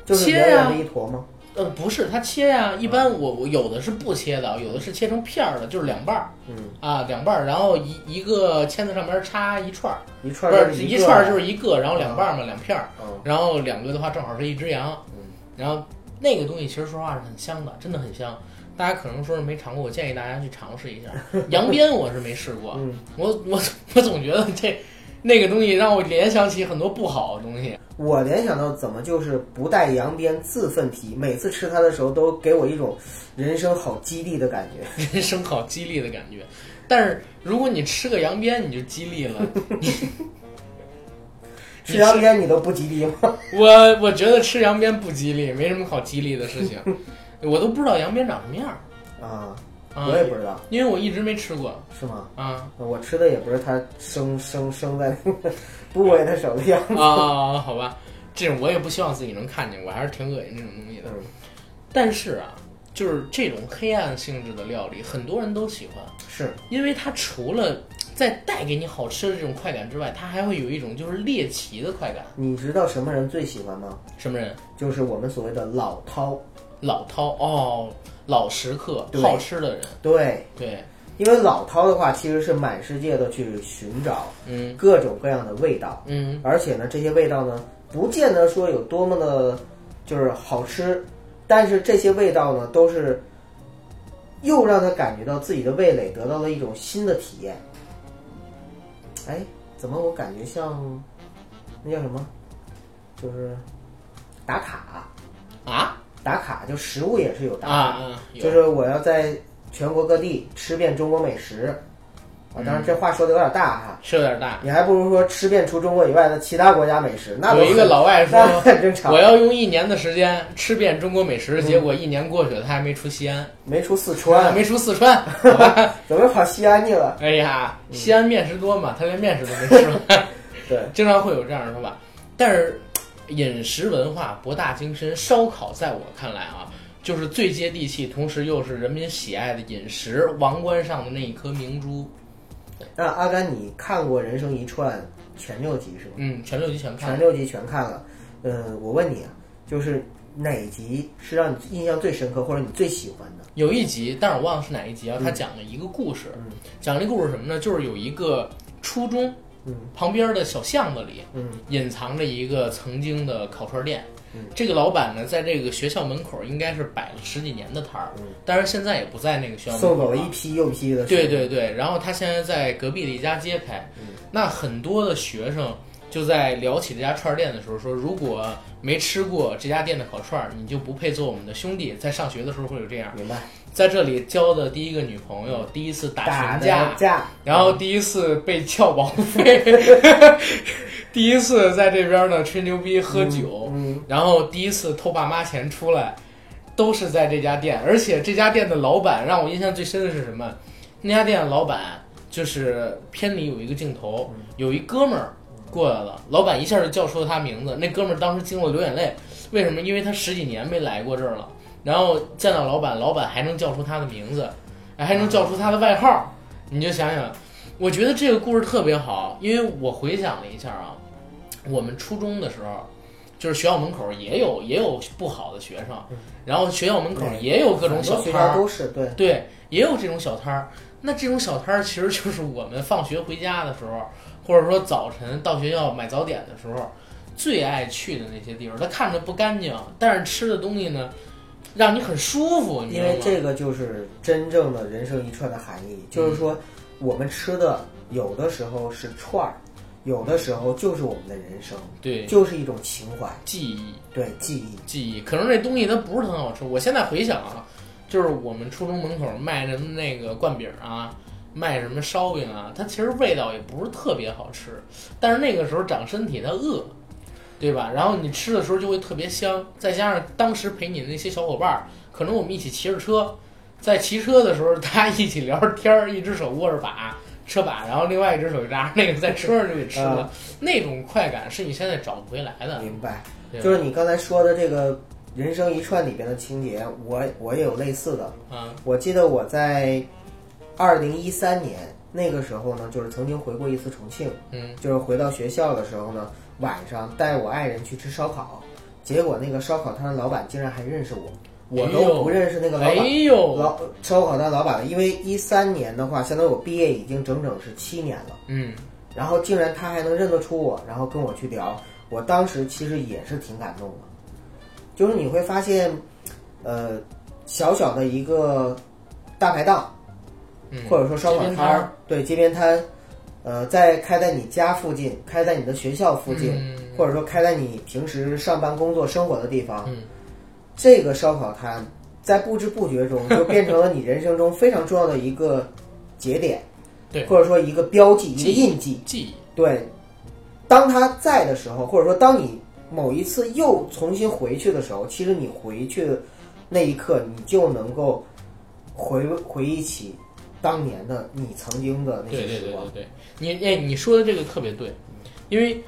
[SPEAKER 4] 就是
[SPEAKER 1] 切
[SPEAKER 4] 圆圆
[SPEAKER 1] 呀
[SPEAKER 4] 的一坨吗？
[SPEAKER 1] 呃，不是，它切呀、一般我我有的是不切的，有的是切成片儿的，就是两半儿。
[SPEAKER 4] 嗯，
[SPEAKER 1] 啊，两半儿，然后一一个签子上面插一串儿，
[SPEAKER 4] 一串
[SPEAKER 1] 不是一串儿就是一个，然后两半儿嘛，两片儿，
[SPEAKER 4] 嗯
[SPEAKER 1] 然后两个的话正好是一只羊，
[SPEAKER 4] 嗯。
[SPEAKER 1] 然后那个东西其实说实话是很香的，真的很香。大家可能说是没尝过，我建议大家去尝试一下。羊鞭我是没试过，
[SPEAKER 4] 嗯，
[SPEAKER 1] 我我我总觉得这那个东西让我联想起很多不好的东西。
[SPEAKER 4] 我联想到怎么就是不带羊鞭自奋蹄，每次吃它的时候都给我一种人生好激励的感觉。
[SPEAKER 1] 人生好激励的感觉。但是如果你吃个羊鞭，你就激励了。
[SPEAKER 4] 吃羊鞭你都不吉利吗？
[SPEAKER 1] 我我觉得吃羊鞭不吉利，没什么好吉利的事情。我都不知道羊鞭长什么样儿
[SPEAKER 4] 啊，
[SPEAKER 1] 啊，
[SPEAKER 4] 我也不知道，
[SPEAKER 1] 因为我一直没吃过
[SPEAKER 4] 是吗？
[SPEAKER 1] 啊
[SPEAKER 4] 我吃的也不是它生生生在那个部位的时候的样子。
[SPEAKER 1] 啊 啊！好吧，这种我也不希望自己能看见，我还是挺恶心这种东西的。
[SPEAKER 4] 嗯，
[SPEAKER 1] 但是啊，就是这种黑暗性质的料理，很多人都喜欢，
[SPEAKER 4] 是
[SPEAKER 1] 因为它除了在带给你好吃的这种快感之外，它还会有一种就是猎奇的快感。
[SPEAKER 4] 你知道什么人最喜欢吗？
[SPEAKER 1] 什么人？
[SPEAKER 4] 就是我们所谓的老饕。
[SPEAKER 1] 老饕哦，老食客，好吃的人，
[SPEAKER 4] 对，
[SPEAKER 1] 对，
[SPEAKER 4] 因为老饕的话，其实是满世界的去寻找
[SPEAKER 1] 嗯
[SPEAKER 4] 各种各样的味道，
[SPEAKER 1] 嗯
[SPEAKER 4] 而且呢，这些味道呢，不见得说有多么的，就是好吃，但是这些味道呢，都是又让他感觉到自己的味蕾得到了一种新的体验。哎，怎么我感觉像那叫什么？就是打卡，
[SPEAKER 1] 啊
[SPEAKER 4] 打卡就食物也是有打
[SPEAKER 1] 啊
[SPEAKER 4] 卡，
[SPEAKER 1] 啊，
[SPEAKER 4] 就是我要在全国各地吃遍中国美食。啊，当然这话说的有点大哈，
[SPEAKER 1] 是有点大。
[SPEAKER 4] 你还不如说吃遍除中国以外的其他国家美食，那
[SPEAKER 1] 有一个老外说，
[SPEAKER 4] 很正常。
[SPEAKER 1] 我要用一年的时间吃遍中国美食，结果一年过去了，他还没出西安，
[SPEAKER 4] 没出四川，
[SPEAKER 1] 没出四川？
[SPEAKER 4] 怎么跑西安去了？
[SPEAKER 1] 哎呀，西安面食多嘛，他连面食都没吃完，
[SPEAKER 4] 对，
[SPEAKER 1] 经常会有这样的说法。但是饮食文化博大精深，烧烤在我看来啊，就是最接地气，同时又是人民喜爱的饮食王冠上的那一颗明珠。
[SPEAKER 4] 那阿甘，你看过《人生一串》全六集是吗？
[SPEAKER 1] 嗯，全六集全看了。
[SPEAKER 4] 全六集全看了。呃，我问你啊，就是哪集是让你印象最深刻，或者你最喜欢的？
[SPEAKER 1] 有一集，但是我忘了是哪一集啊。
[SPEAKER 4] 嗯
[SPEAKER 1] 他讲了一个故事，
[SPEAKER 4] 嗯
[SPEAKER 1] 讲了一个故事什么呢？就是有一个初中
[SPEAKER 4] 嗯
[SPEAKER 1] 旁边的小巷子里，
[SPEAKER 4] 嗯
[SPEAKER 1] 隐藏着一个曾经的烤串店。
[SPEAKER 4] 嗯
[SPEAKER 1] 这个老板呢，在这个学校门口应该是摆了十几年的摊儿，
[SPEAKER 4] 嗯
[SPEAKER 1] 但是现在也不在那个学校门口
[SPEAKER 4] 送走了一批又一批的。
[SPEAKER 1] 对对对，然后他现在在隔壁的一家街开，
[SPEAKER 4] 嗯
[SPEAKER 1] 那很多的学生就在聊起这家串儿店的时候说，如果没吃过这家店的烤串儿，你就不配做我们的兄弟。在上学的时候会有这样，
[SPEAKER 4] 明白。
[SPEAKER 1] 在这里交的第一个女朋友，第一次打群架，
[SPEAKER 4] 架，
[SPEAKER 1] 然后第一次被撬保护费，第一次在这边呢吹牛逼喝酒，
[SPEAKER 4] 嗯
[SPEAKER 1] 然后第一次偷爸妈钱出来，都是在这家店。而且这家店的老板让我印象最深的是什么？那家店的老板就是片里有一个镜头，有一哥们儿过来了，老板一下就叫出了他名字，那哥们儿当时惊了流眼泪。为什么？因为他十几年没来过这儿了，然后见到老板，老板还能叫出他的名字，还能叫出他的外号。你就想想，我觉得这个故事特别好，因为我回想了一下啊，我们初中的时候，就是学校门口也有也有不好的学生，然后学校门口也有各种小摊儿，
[SPEAKER 4] 都是对。
[SPEAKER 1] 对，也有这种小摊儿。那这种小摊儿其实就是我们放学回家的时候，或者说早晨到学校买早点的时候，最爱去的那些地方。它看着不干净，但是吃的东西呢，让你很舒服，
[SPEAKER 4] 因？为这个就是真正的人生一串的含义，就是说我们吃的有的时候是串儿，有的时候就是我们的人生，
[SPEAKER 1] 对
[SPEAKER 4] 就是一种情怀，
[SPEAKER 1] 记忆。
[SPEAKER 4] 对记忆。
[SPEAKER 1] 记忆，可能这东西它不是很好吃。我现在回想啊，就是我们初中门口卖什么那个灌饼啊，卖什么烧饼啊，它其实味道也不是特别好吃，但是那个时候长身体它饿，对吧？然后你吃的时候就会特别香，再加上当时陪你的那些小伙伴儿，可能我们一起骑着车，在骑车的时候大家一起聊着天儿，一只手握着把。车把，然后另外一只手拿着那个在车上就给吃了，那种快感是你现在找不回来的。
[SPEAKER 4] 明白，就是你刚才说的这个《人生一串》里边的情节，我我也有类似的。
[SPEAKER 1] 啊，
[SPEAKER 4] 我记得我在二零一三年那个时候呢，就是曾经回过一次重庆，
[SPEAKER 1] 嗯。
[SPEAKER 4] 就是回到学校的时候呢，晚上带我爱人去吃烧烤，结果那个烧烤摊的老板竟然还认识我，我都不认识那个老
[SPEAKER 1] 哎
[SPEAKER 4] 板。
[SPEAKER 1] 呦，
[SPEAKER 4] 老烧烤摊老板了，因为一三年的话，相当于我毕业已经整整是七年了，
[SPEAKER 1] 嗯。
[SPEAKER 4] 然后竟然他还能认得出我，然后跟我去聊，我当时其实也是挺感动的，就是你会发现，呃，小小的一个大排档，
[SPEAKER 1] 嗯，
[SPEAKER 4] 或者说烧烤摊儿，对街边摊，呃，在开在你家附近，开在你的学校附近，
[SPEAKER 1] 嗯。
[SPEAKER 4] 或者说开在你平时上班、工作、生活的地方，
[SPEAKER 1] 嗯
[SPEAKER 4] 这个烧烤摊在不知不觉中 就变成了你人生中非常重要的一个节点，
[SPEAKER 1] 对
[SPEAKER 4] 或者说一个标记、一个印记。
[SPEAKER 1] 记忆，
[SPEAKER 4] 对，当他在的时候，或者说当你某一次又重新回去的时候，其实你回去的那一刻，你就能够回回忆起当年的你曾经的那些时光。
[SPEAKER 1] 对对对对，你哎，你说的这个特别对，因为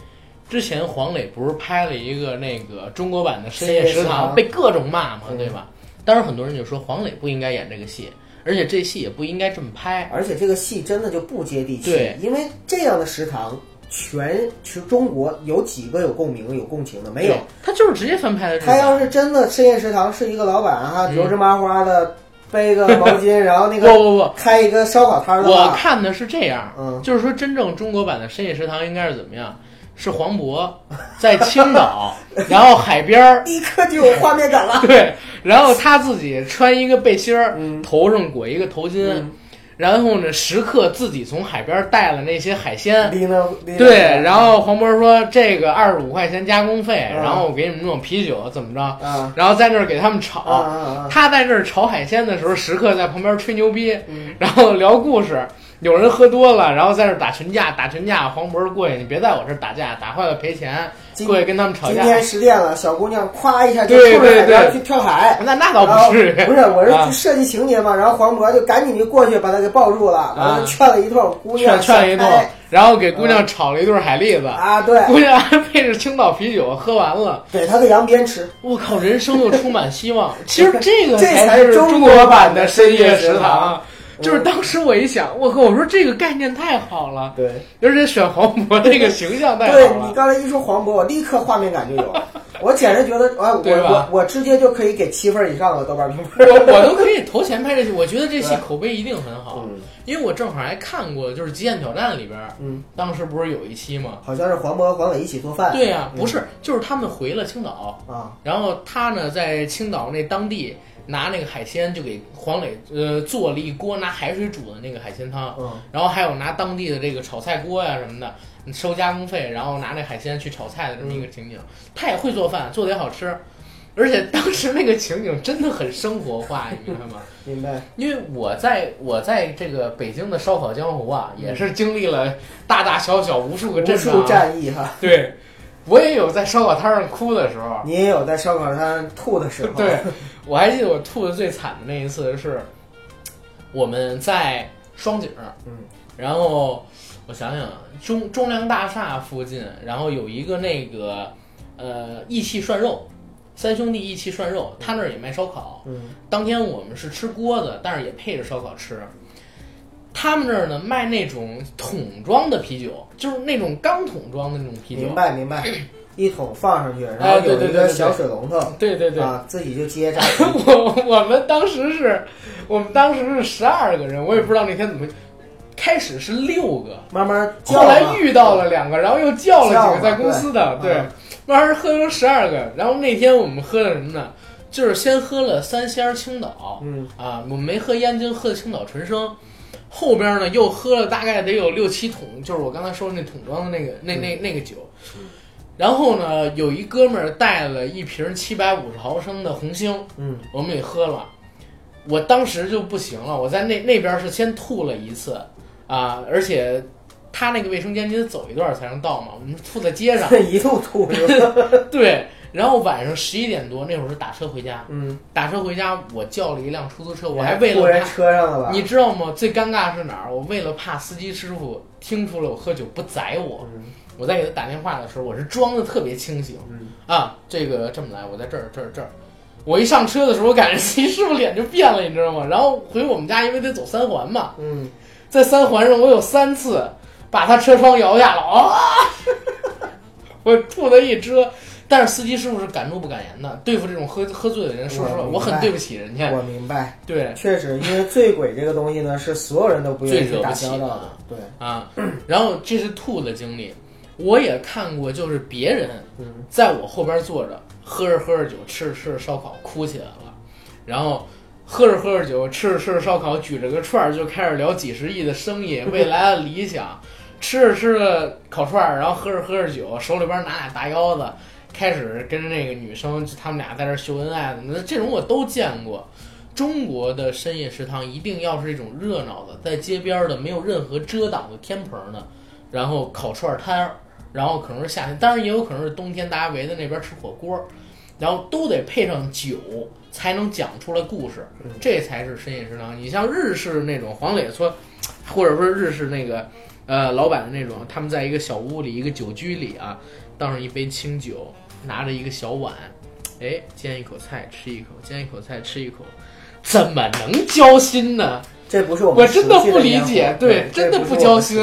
[SPEAKER 1] 之前黄磊不是拍了一个那个中国版的《深夜食
[SPEAKER 4] 堂
[SPEAKER 1] 堂》，被各种骂嘛，
[SPEAKER 4] 嗯
[SPEAKER 1] 对吧？当时很多人就说黄磊不应该演这个戏，而且这戏也不应该这么拍。
[SPEAKER 4] 而且这个戏真的就不接地气
[SPEAKER 1] 对，
[SPEAKER 4] 因为这样的食堂，全全中国有几个有共鸣、有共情的？没有。，
[SPEAKER 1] 他就是直接翻拍的。
[SPEAKER 4] 他要是真的深夜食堂是一个老板哈，
[SPEAKER 1] 嗯
[SPEAKER 4] 油芝麻花的，背个 毛巾，然后那个
[SPEAKER 1] 不不不，
[SPEAKER 4] 开一个烧烤摊儿的
[SPEAKER 1] 我，看的是这样，
[SPEAKER 4] 嗯
[SPEAKER 1] 就是说真正中国版的《深夜食堂》应该是怎么样？是黄渤在青岛，然后海边儿，
[SPEAKER 4] 立刻就有画面感了。
[SPEAKER 1] 对，然后他自己穿一个背心儿，
[SPEAKER 4] 嗯
[SPEAKER 1] 头上裹一个头巾，
[SPEAKER 4] 嗯
[SPEAKER 1] 然后呢，时刻自己从海边带了那些海鲜。对，然后黄渤说这个二十五块钱加工费，
[SPEAKER 4] 嗯
[SPEAKER 1] 然后我给你们弄啤酒，怎么着？
[SPEAKER 4] 啊
[SPEAKER 1] 然后在那儿给他们炒。他在那儿炒海鲜的时候，时刻在旁边吹牛逼，
[SPEAKER 4] 嗯
[SPEAKER 1] 然后聊故事。有人喝多了，然后在那儿打群架，打群架，黄渤过去，你别在我这儿打架，打坏了赔钱，过去跟他们吵架。
[SPEAKER 4] 今天失恋了，小姑娘咵一下就
[SPEAKER 1] 对
[SPEAKER 4] 冲着海
[SPEAKER 1] 对对
[SPEAKER 4] 边去跳海。
[SPEAKER 1] 那那倒不至于，
[SPEAKER 4] 不是，我
[SPEAKER 1] 啊
[SPEAKER 4] 是设计情节嘛，然后黄渤就赶紧就过去把她给抱住了，完了劝了一通，姑娘
[SPEAKER 1] 劝劝了一
[SPEAKER 4] 通，
[SPEAKER 1] 然后给姑娘炒了一顿海蛎子，
[SPEAKER 4] 啊，对，
[SPEAKER 1] 姑娘还配着青岛啤酒喝完了。
[SPEAKER 4] 给她个羊鞭吃。
[SPEAKER 1] 我靠，人生又充满希望。其实这个
[SPEAKER 4] 这才
[SPEAKER 1] 才
[SPEAKER 4] 是中
[SPEAKER 1] 中
[SPEAKER 4] 国版的
[SPEAKER 1] 深夜
[SPEAKER 4] 食堂。
[SPEAKER 1] 就是当时我一想，我靠，我说这个概念太好了，
[SPEAKER 4] 对，
[SPEAKER 1] 而且选黄渤这个形象太好
[SPEAKER 4] 对你。刚才一说黄渤，我立刻画面感就有，我简直觉得，哎，我我我直接就可以给七分以上的豆瓣评分。
[SPEAKER 1] 我我都可以投钱拍这戏，我觉得这戏口碑一定很好，
[SPEAKER 4] 嗯。
[SPEAKER 1] 因为我正好还看过，就是《极限挑战》里边，
[SPEAKER 4] 嗯，
[SPEAKER 1] 当时不是有一期吗？
[SPEAKER 4] 好像是黄渤和黄磊一起做饭。
[SPEAKER 1] 对呀、
[SPEAKER 4] 嗯。
[SPEAKER 1] 不是，就是他们回了青岛，
[SPEAKER 4] 啊，
[SPEAKER 1] 然后他呢在青岛那当地拿那个海鲜就给黄磊呃做了一锅拿海水煮的那个海鲜汤，
[SPEAKER 4] 嗯
[SPEAKER 1] 然后还有拿当地的这个炒菜锅呀什么的收加工费，然后拿那海鲜去炒菜的这么一个情景。他也会做饭，做的也好吃，而且当时那个情景真的很生活化，你明白吗？
[SPEAKER 4] 明白。
[SPEAKER 1] 因为我在我在这个北京的烧烤江湖啊，也是经历了大大小小无数个阵
[SPEAKER 4] 数
[SPEAKER 1] 仗啊，
[SPEAKER 4] 战役哈，
[SPEAKER 1] 对。我也有在烧烤摊上哭的时候，
[SPEAKER 4] 你也有在烧烤摊吐的时候。
[SPEAKER 1] 对，我还记得我吐的最惨的那一次是，我们在双井，
[SPEAKER 4] 嗯，
[SPEAKER 1] 然后我想想，中中粮大厦附近，然后有一个那个呃义气涮肉，三兄弟义气涮肉，他那儿也卖烧烤。
[SPEAKER 4] 嗯
[SPEAKER 1] 当天我们是吃锅子，但是也配着烧烤吃。他们那儿呢卖那种桶装的啤酒，就是那种钢桶装的那种啤酒
[SPEAKER 4] 明。白明白，一桶放上去，然
[SPEAKER 1] 哎
[SPEAKER 4] 后有一个小水龙头
[SPEAKER 1] 对对对，
[SPEAKER 4] 啊，自己就接 着。
[SPEAKER 1] 我我们当时是，我们当时是十二个人，我也不知道那天怎么，开始是六个，
[SPEAKER 4] 慢慢叫
[SPEAKER 1] 后来遇到了两个，然后又叫了几个在公司的，对
[SPEAKER 4] 对嗯，
[SPEAKER 1] 慢慢喝成十二个。然后那天我们喝的什么呢？就是先喝了三箱儿青岛，
[SPEAKER 4] 嗯
[SPEAKER 1] 啊，我们没喝燕京，喝的青岛纯生。后边呢又喝了大概得有六七桶，就是我刚才说的那桶装的那个那那那个酒。然后呢，有一哥们儿带了一瓶七百五十毫升的红星，
[SPEAKER 4] 嗯
[SPEAKER 1] 我们也喝了，我当时就不行了，我在那那边是先吐了一次啊，而且他那个卫生间你得走一段才能到嘛，我们吐在街上，
[SPEAKER 4] 一路吐是吧？
[SPEAKER 1] 对，然后晚上十一点多那会儿是打车回家，
[SPEAKER 4] 嗯，
[SPEAKER 1] 打车回家我叫了一辆出租车，我还为了怕，
[SPEAKER 4] 车上了吧？
[SPEAKER 1] 你知道吗？最尴尬是哪儿？我为了怕司机师傅听出了我喝酒不宰我，
[SPEAKER 4] 嗯
[SPEAKER 1] 我在给他打电话的时候，我是装的特别清醒
[SPEAKER 4] 嗯
[SPEAKER 1] 啊，这个这么来，我在这儿这儿这儿，我一上车的时候，我感觉司机师傅脸就变了，你知道吗？然后回我们家，因为得走三环嘛，
[SPEAKER 4] 嗯，
[SPEAKER 1] 在三环上，我有三次把他车窗摇下了，啊！我吐了一遮。但是司机师傅是敢怒不敢言的，对付这种喝喝醉的人，说实话，
[SPEAKER 4] 我
[SPEAKER 1] 很对不起人家。
[SPEAKER 4] 我明白，
[SPEAKER 1] 对
[SPEAKER 4] 确实，因为醉鬼这个东西呢，是所有人都不愿意去打交道的
[SPEAKER 1] 的。
[SPEAKER 4] 对，
[SPEAKER 1] 啊，然后这是吐的经历，我也看过，就是别人
[SPEAKER 4] 嗯。
[SPEAKER 1] 在我后边坐着，喝着喝着酒，吃着吃着烧烤，哭起来了，然后喝着喝着酒，吃着吃着烧烤，举着个串儿就开始聊几十亿的生意、未来的理想，吃着吃着烤串儿，然后喝着喝着酒，手里边拿俩大腰子，开始跟那个女生，就他们俩在这秀恩爱的，那这种我都见过。中国的深夜食堂一定要是这种热闹的，在街边的没有任何遮挡的天棚的，然后烤串摊儿，然后可能是夏天，当然也有可能是冬天，大家围在那边吃火锅，然后都得配上酒才能讲出来故事，这才是深夜食堂。你像日式那种黄磊说，或者说日式那个呃老板的那种，他们在一个小屋里一个酒居里啊，倒上一杯清酒，拿着一个小碗，哎，煎一口菜吃一口，煎一口菜吃一口，怎么能交心呢？
[SPEAKER 4] 这不是我们
[SPEAKER 1] 我真的不理解对
[SPEAKER 4] 这
[SPEAKER 1] 真的
[SPEAKER 4] 不
[SPEAKER 1] 交心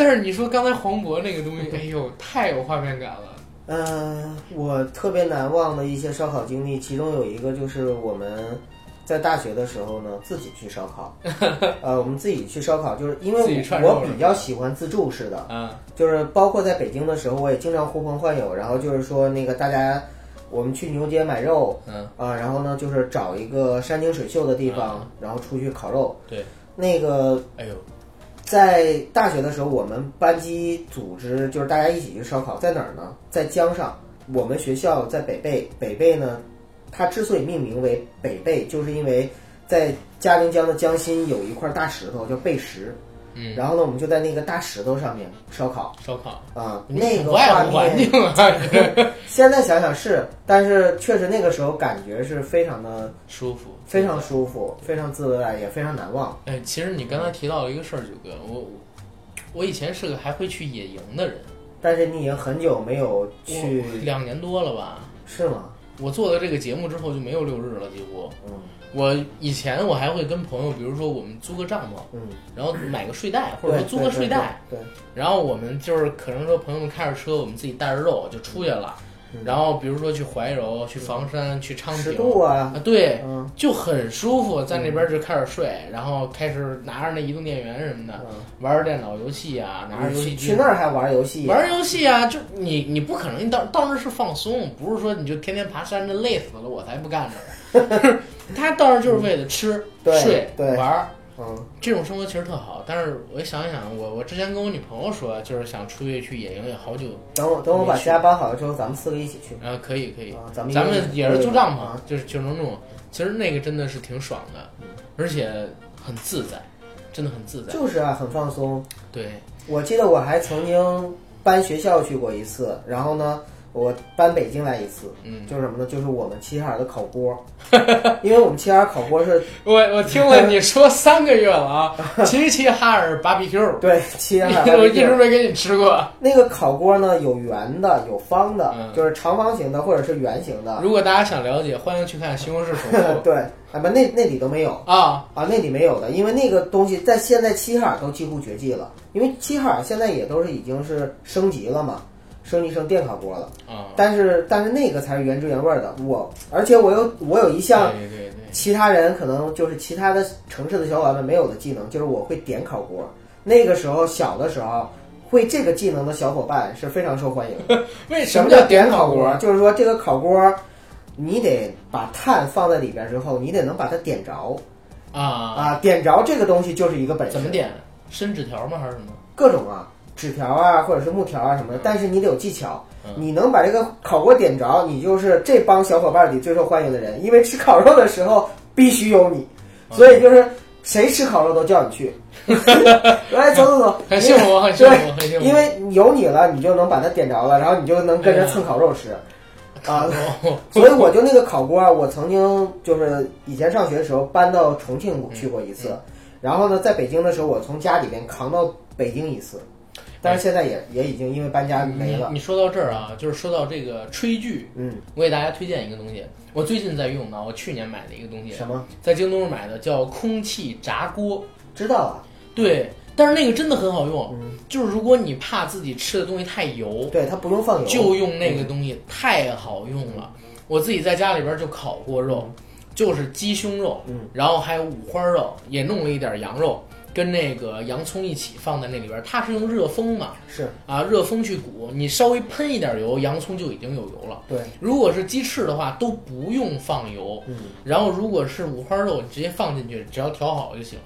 [SPEAKER 1] 但是你说刚才黄渤那个东西，哎呦，太有画面感了。
[SPEAKER 4] 嗯，我特别难忘的一些烧烤经历，其中有一个就是我们在大学的时候呢，自己去烧烤。呃，我们自己去烧烤，就是因为我比较喜欢自助式的，
[SPEAKER 1] 嗯，
[SPEAKER 4] 就是包括在北京的时候，我也经常呼朋唤友，然后就是说那个大家，我们去牛街买肉
[SPEAKER 1] 嗯，
[SPEAKER 4] 啊，然后呢就是找一个山清水秀的地方
[SPEAKER 1] 嗯，
[SPEAKER 4] 然后出去烤肉。
[SPEAKER 1] 对，
[SPEAKER 4] 那个
[SPEAKER 1] 哎呦，
[SPEAKER 4] 在大学的时候，我们班级组织就是大家一起去烧烤，在哪儿呢？在江上。我们学校在北碚，北碚呢，它之所以命名为北碚，就是因为在嘉陵江的江心有一块大石头叫碚石，
[SPEAKER 1] 嗯，
[SPEAKER 4] 然后呢，我们就在那个大石头上面烧烤
[SPEAKER 1] 烧烤，
[SPEAKER 4] 啊，
[SPEAKER 1] 你
[SPEAKER 4] 那个画
[SPEAKER 1] 护环
[SPEAKER 4] 面
[SPEAKER 1] 境啊，
[SPEAKER 4] 现在想想是，但是确实那个时候感觉是非常的
[SPEAKER 1] 舒服，
[SPEAKER 4] 非常舒服，非常自在，也非常难忘。
[SPEAKER 1] 哎，其实你刚才提到了一个事儿，九哥，我我以前是个还会去野营的人，
[SPEAKER 4] 但是你已经很久没有去，
[SPEAKER 1] 两年多了吧。
[SPEAKER 4] 是吗？
[SPEAKER 1] 我做了这个节目之后就没有六日了，几乎。
[SPEAKER 4] 嗯
[SPEAKER 1] 我以前我还会跟朋友，比如说我们租个帐篷，
[SPEAKER 4] 嗯，
[SPEAKER 1] 然后买个睡袋，或者说租个睡袋，，
[SPEAKER 4] 对对。
[SPEAKER 1] 然后我们就是可能说朋友们开着车，我们自己带着肉就出去了，
[SPEAKER 4] 嗯
[SPEAKER 1] 然后比如说去怀柔、去房山、去昌，平
[SPEAKER 4] 十度啊，
[SPEAKER 1] 啊，对，
[SPEAKER 4] 嗯。
[SPEAKER 1] 就很舒服，在那边就开始睡，然后开始拿着那移动电源什么的，
[SPEAKER 4] 嗯，
[SPEAKER 1] 玩着电脑游戏啊，拿着游戏机。
[SPEAKER 4] 去去那儿还玩游戏，
[SPEAKER 1] 玩游戏啊，就你你不可能，你到到那儿是放松，不是说你就天天爬山，这累死了，我才不干呢。他到那儿就是为了吃、
[SPEAKER 4] 对
[SPEAKER 1] 睡、
[SPEAKER 4] 对。
[SPEAKER 1] 玩儿，
[SPEAKER 4] 嗯
[SPEAKER 1] 这种生活其实特好。但是我想一想，我我之前跟我女朋友说，就是想出去去野营，也好久，
[SPEAKER 4] 等我等我把家搬好了之后，咱们四个一起去
[SPEAKER 1] 啊，可以可以，
[SPEAKER 4] 啊，咱们
[SPEAKER 1] 咱们也是租帐篷
[SPEAKER 4] 啊，，
[SPEAKER 1] 就是就能弄。其实那个真的是挺爽的，而且很自在，真的很自在。
[SPEAKER 4] 就是啊，很放松。
[SPEAKER 1] 对，
[SPEAKER 4] 我记得我还曾经搬学校去过一次，然后呢，我搬北京来一次，
[SPEAKER 1] 嗯，
[SPEAKER 4] 就是什么呢？就是我们齐齐哈尔的烤锅，因为我们齐齐哈尔烤锅是
[SPEAKER 1] 我我听了你说三个月了啊，齐齐哈尔 BBQ，
[SPEAKER 4] 对齐齐哈尔
[SPEAKER 1] 我一直没给你吃过。
[SPEAKER 4] 那个烤锅呢，有圆的，有方的，
[SPEAKER 1] 嗯
[SPEAKER 4] 就是长方形的或者是圆形的。
[SPEAKER 1] 如果大家想了解，欢迎去看《西红柿首富
[SPEAKER 4] 对，啊不，那那里都没有》
[SPEAKER 1] 啊。
[SPEAKER 4] 啊，那里没有的，因为那个东西在现在齐齐哈尔都几乎绝迹了，因为齐齐哈尔现在也都是已经是升级了嘛，升级成电烤锅了。
[SPEAKER 1] 啊，
[SPEAKER 4] 但是但是那个才是原汁原味儿的。我而且我有我有一项
[SPEAKER 1] 对对对，
[SPEAKER 4] 其他人可能就是其他的城市的小伙伴们没有的技能，就是我会点烤锅。那个时候小的时候，会这个技能的小伙伴是非常受欢迎的。
[SPEAKER 1] 为
[SPEAKER 4] 什么
[SPEAKER 1] 叫
[SPEAKER 4] 叫点烤
[SPEAKER 1] 锅？
[SPEAKER 4] 就是说这个烤锅，你得把炭放在里边之后，你得能把它点着
[SPEAKER 1] 啊，
[SPEAKER 4] 啊，点着这个东西就是一个本事。
[SPEAKER 1] 怎么？点？伸纸条吗？还是什么？
[SPEAKER 4] 各种啊，纸条啊，或者是木条啊什么的，但是你得有技巧。
[SPEAKER 1] 嗯
[SPEAKER 4] 你能把这个烤锅点着，你就是这帮小伙伴里最受欢迎的人，因为吃烤肉的时候必须有你，
[SPEAKER 1] 嗯
[SPEAKER 4] 所以就是谁吃烤肉都叫你去，来走走走，
[SPEAKER 1] 很幸福，很幸福，很幸福。
[SPEAKER 4] 因为有你了，你就能把它点着了，然后你就能跟着蹭烤肉吃。啊，
[SPEAKER 1] 哦
[SPEAKER 4] 所以我就那个烤锅啊，我曾经就是以前上学的时候搬到重庆去过一次，然后呢，在北京的时候，我从家里边扛到北京一次。但是现在也也已经因为搬家没了
[SPEAKER 1] 你。你说到这儿啊，就是说到这个炊具，
[SPEAKER 4] 嗯，
[SPEAKER 1] 我给大家推荐一个东西，我最近在用的，我去年买的一个东西，
[SPEAKER 4] 什么？
[SPEAKER 1] 在京东上买的，叫空气炸锅。
[SPEAKER 4] 知道啊？
[SPEAKER 1] 对，但是那个真的很好用，
[SPEAKER 4] 嗯，
[SPEAKER 1] 就是如果你怕自己吃的东西太油，
[SPEAKER 4] 对，它不用放油，
[SPEAKER 1] 就用那个东西，太好用了。我自己在家里边就烤过肉，就是鸡胸肉，
[SPEAKER 4] 嗯，
[SPEAKER 1] 然后还有五花肉，也弄了一点羊肉，跟那个洋葱一起放在那里边。它是用热风嘛，
[SPEAKER 4] 是
[SPEAKER 1] 啊，热风去鼓，你稍微喷一点油，洋葱就已经有油了。
[SPEAKER 4] 对，
[SPEAKER 1] 如果是鸡翅的话，都不用放油。
[SPEAKER 4] 嗯，
[SPEAKER 1] 然后如果是五花肉，你直接放进去，只要调好就行。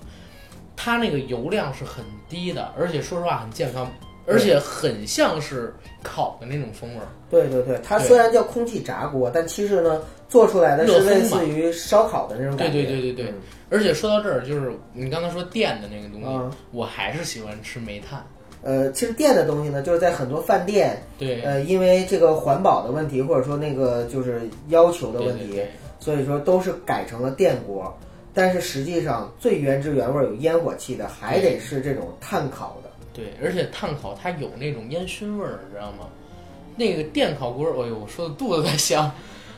[SPEAKER 1] 它那个油量是很低的，而且说实话很健康，而且很像是烤的那种风味儿。
[SPEAKER 4] 对对对，它虽然叫空气炸锅，但其实呢，做出来的是类似于烧烤的那种感觉。
[SPEAKER 1] 对对对对对
[SPEAKER 4] 嗯
[SPEAKER 1] 而且说到这儿，就是你刚才说电的那个东西，
[SPEAKER 4] 嗯
[SPEAKER 1] 我还是喜欢吃煤炭。
[SPEAKER 4] 呃，其实电的东西呢，就是在很多饭店，
[SPEAKER 1] 对，
[SPEAKER 4] 呃，因为这个环保的问题，或者说那个就是要求的问题，
[SPEAKER 1] 对对对
[SPEAKER 4] 所以说都是改成了电锅。但是实际上，最原汁原味儿有烟火气的，还得是这种炭烤的。
[SPEAKER 1] 对，而且炭烤它有那种烟熏味儿，你知道吗？那个电烤锅，哎呦，我说的肚子在响，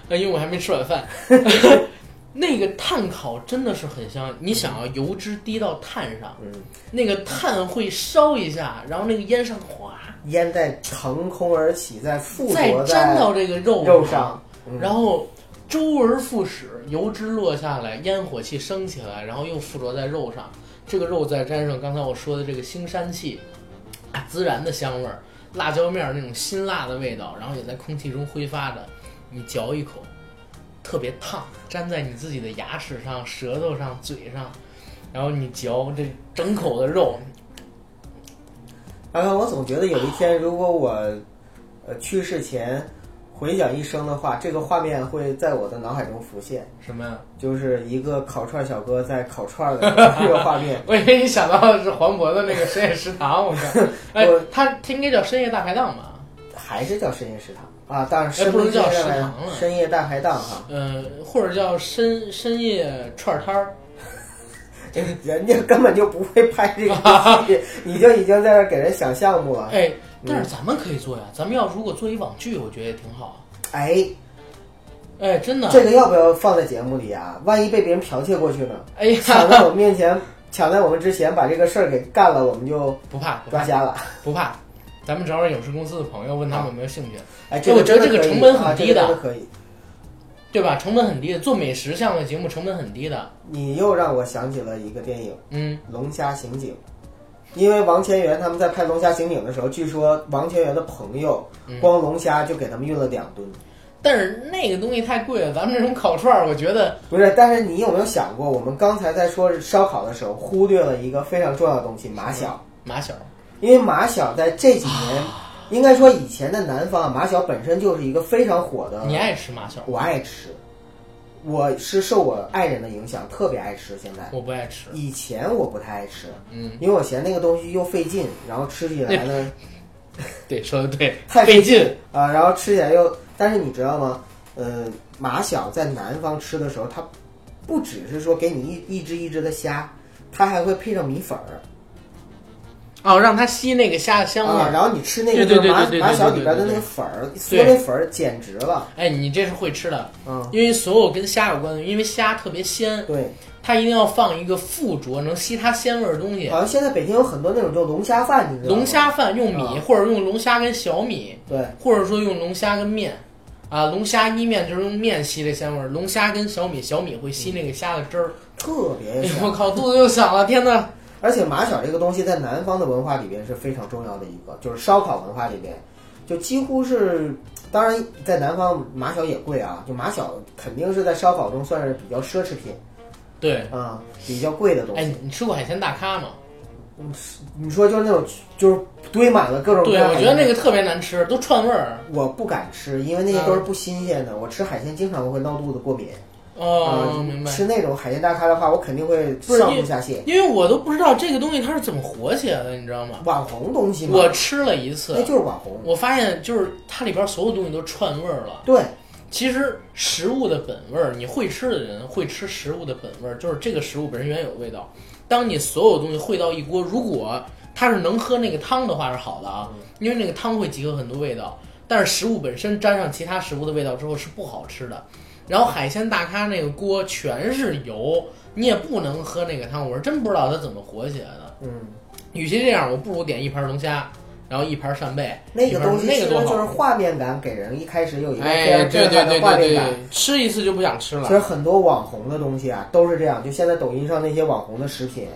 [SPEAKER 1] 呃因为我还没吃晚饭。那个炭烤真的是很香，你想啊，油脂滴到炭上，
[SPEAKER 4] 嗯，
[SPEAKER 1] 那个炭会烧一下，然后那个烟上哗，
[SPEAKER 4] 烟在腾空而起，在附
[SPEAKER 1] 再
[SPEAKER 4] 着在
[SPEAKER 1] 粘到这个肉
[SPEAKER 4] 肉上，嗯。
[SPEAKER 1] 然后周而复始，油脂落下来，烟火气升起来，然后又附着在肉上，这个肉再沾上刚才我说的这个腥膻气，啊，孜然的香味儿，辣椒面儿那种辛辣的味道，然后也在空气中挥发着，你嚼一口，特别烫，粘在你自己的牙齿上、舌头上、嘴上，然后你嚼这整口的肉，
[SPEAKER 4] 然后我总觉得有一天，如果我呃去世前回想一生的话，这个画面会在我的脑海中浮现，
[SPEAKER 1] 什么呀？
[SPEAKER 4] 就是一个烤串小哥在烤串的这个画面。
[SPEAKER 1] 我以为你想到的是黄渤的那个深 夜食堂，我看，哎
[SPEAKER 4] 我，
[SPEAKER 1] 他他应该叫深夜大排档吧？
[SPEAKER 4] 还是叫深夜食堂啊？当然，
[SPEAKER 1] 不能叫
[SPEAKER 4] 夜
[SPEAKER 1] 食堂了
[SPEAKER 4] 深夜大排档哈，
[SPEAKER 1] 呃，或者叫深深夜串摊儿，
[SPEAKER 4] 人家根本就不会拍这个戏，你就已经在这给人想项目了。
[SPEAKER 1] 哎，但是咱们可以做呀，咱们要如果做一网剧，我觉得也挺好。
[SPEAKER 4] 哎，
[SPEAKER 1] 哎，真的，
[SPEAKER 4] 这个要不要放在节目里啊？万一被别人剽窃过去呢？
[SPEAKER 1] 哎呀
[SPEAKER 4] 抢在，我们面前，抢在我们之前把这个事儿给干了，我们就
[SPEAKER 1] 不怕不怕
[SPEAKER 4] 抓瞎了。
[SPEAKER 1] 不怕，咱们找找影视公司的朋友，问他们有没有兴趣，
[SPEAKER 4] 哎，
[SPEAKER 1] 我觉得这个成本很
[SPEAKER 4] 啊
[SPEAKER 1] 低的
[SPEAKER 4] 这个可以。
[SPEAKER 1] 对吧？成本很低的，做美食项的节目成本很低的。
[SPEAKER 4] 你又让我想起了一个电影
[SPEAKER 1] 嗯，《
[SPEAKER 4] 龙虾刑警》，因为王千源他们在拍《龙虾刑警》的时候，据说王千源的朋友
[SPEAKER 1] 嗯
[SPEAKER 4] 光龙虾就给他们运了两吨。
[SPEAKER 1] 但是那个东西太贵了，咱们这种烤串儿，我觉得
[SPEAKER 4] 不是，但是你有没有想过，我们刚才在说烧烤的时候，忽略了一个非常重要的东西——马小。
[SPEAKER 1] 马小，
[SPEAKER 4] 因为马小在这几年，应该说以前的南方啊，马小本身就是一个非常火的。
[SPEAKER 1] 你爱吃马小？
[SPEAKER 4] 我爱吃，我是受我爱人的影响，特别爱吃。现在
[SPEAKER 1] 我不爱吃。
[SPEAKER 4] 以前我不太爱吃，
[SPEAKER 1] 嗯，
[SPEAKER 4] 因为我嫌那个东西又费劲，然后吃起来呢
[SPEAKER 1] 对，说的对，
[SPEAKER 4] 太
[SPEAKER 1] 费劲。
[SPEAKER 4] 啊，然后吃起来又……但是你知道吗？呃，马小在南方吃的时候，它不只是说给你一一只一只的虾，它还会配上米粉儿
[SPEAKER 1] 哦，让它吸那个虾的香味
[SPEAKER 4] 啊，
[SPEAKER 1] 儿。
[SPEAKER 4] 然后你吃那个
[SPEAKER 1] 对对
[SPEAKER 4] 就是马
[SPEAKER 1] 对对对对
[SPEAKER 4] 马小里边的那个粉儿，
[SPEAKER 1] 对
[SPEAKER 4] 嗦那粉儿简直了，
[SPEAKER 1] 哎，你这是会吃的，
[SPEAKER 4] 嗯，
[SPEAKER 1] 因为所有跟虾有关的，因为虾特别鲜，
[SPEAKER 4] 对，
[SPEAKER 1] 它一定要放一个附着能吸它鲜味儿的东西。
[SPEAKER 4] 好像现在北京有很多那种叫龙虾饭，你知道吗？
[SPEAKER 1] 龙虾饭用米，
[SPEAKER 4] 啊
[SPEAKER 1] 或者用龙虾跟小米，
[SPEAKER 4] 对，
[SPEAKER 1] 或者说用龙虾跟面。啊，龙虾意面就是用面吸这鲜味儿，龙虾跟小米，小米会吸那个虾的汁儿。
[SPEAKER 4] 特
[SPEAKER 1] 哎呦，
[SPEAKER 4] 别香
[SPEAKER 1] 我。靠，肚子又响了，天哪！
[SPEAKER 4] 而且马小这个东西在南方的文化里边是非常重要的一个，就是烧烤文化里边，就几乎是，当然在南方马小也贵啊，就马小肯定是在烧烤中算是比较奢侈品
[SPEAKER 1] 对，
[SPEAKER 4] 啊、比较贵的东西
[SPEAKER 1] 哎
[SPEAKER 4] 西。，
[SPEAKER 1] 你吃过海鲜大咖吗？
[SPEAKER 4] 你说就是那种就是堆满了各种各
[SPEAKER 1] 对，
[SPEAKER 4] 样
[SPEAKER 1] 我觉得那个特别难吃，都串味儿。
[SPEAKER 4] 我不敢吃，因为那些都是不新鲜的。我吃海鲜经常会闹肚子过敏。
[SPEAKER 1] 哦，
[SPEAKER 4] 啊
[SPEAKER 1] 明白。
[SPEAKER 4] 吃那种海鲜大咖的话，我肯定会上吐下泻。
[SPEAKER 1] 因为我都不知道这个东西它是怎么火起来的，你知道吗？
[SPEAKER 4] 网红东西嘛，
[SPEAKER 1] 我吃了一次
[SPEAKER 4] 那，就是网红。
[SPEAKER 1] 我发现就是它里边所有东西都串味儿了。
[SPEAKER 4] 对，
[SPEAKER 1] 其实食物的本味儿，你会吃的人会吃食物的本味儿，就是这个食物本身原有的味道。当你所有东西烩到一锅，如果它是能喝那个汤的话是好的啊，因为那个汤会集合很多味道，但是食物本身沾上其他食物的味道之后是不好吃的。然后海鲜大咖那个锅全是油，你也不能喝那个汤，我是真不知道它怎么火起来的。
[SPEAKER 4] 嗯，
[SPEAKER 1] 与其这样，我不如点一盘龙虾，然后一盘扇贝，
[SPEAKER 4] 那个东西
[SPEAKER 1] 那个多好
[SPEAKER 4] 就是画面感，给人一开始有一个非
[SPEAKER 1] 哎，
[SPEAKER 4] 常
[SPEAKER 1] 对对
[SPEAKER 4] 震撼的
[SPEAKER 1] 对对对
[SPEAKER 4] 画面感。，
[SPEAKER 1] 吃一次就不想吃了
[SPEAKER 4] 其实。很多网红的东西啊都是这样，就现在抖音上那些网红的食品，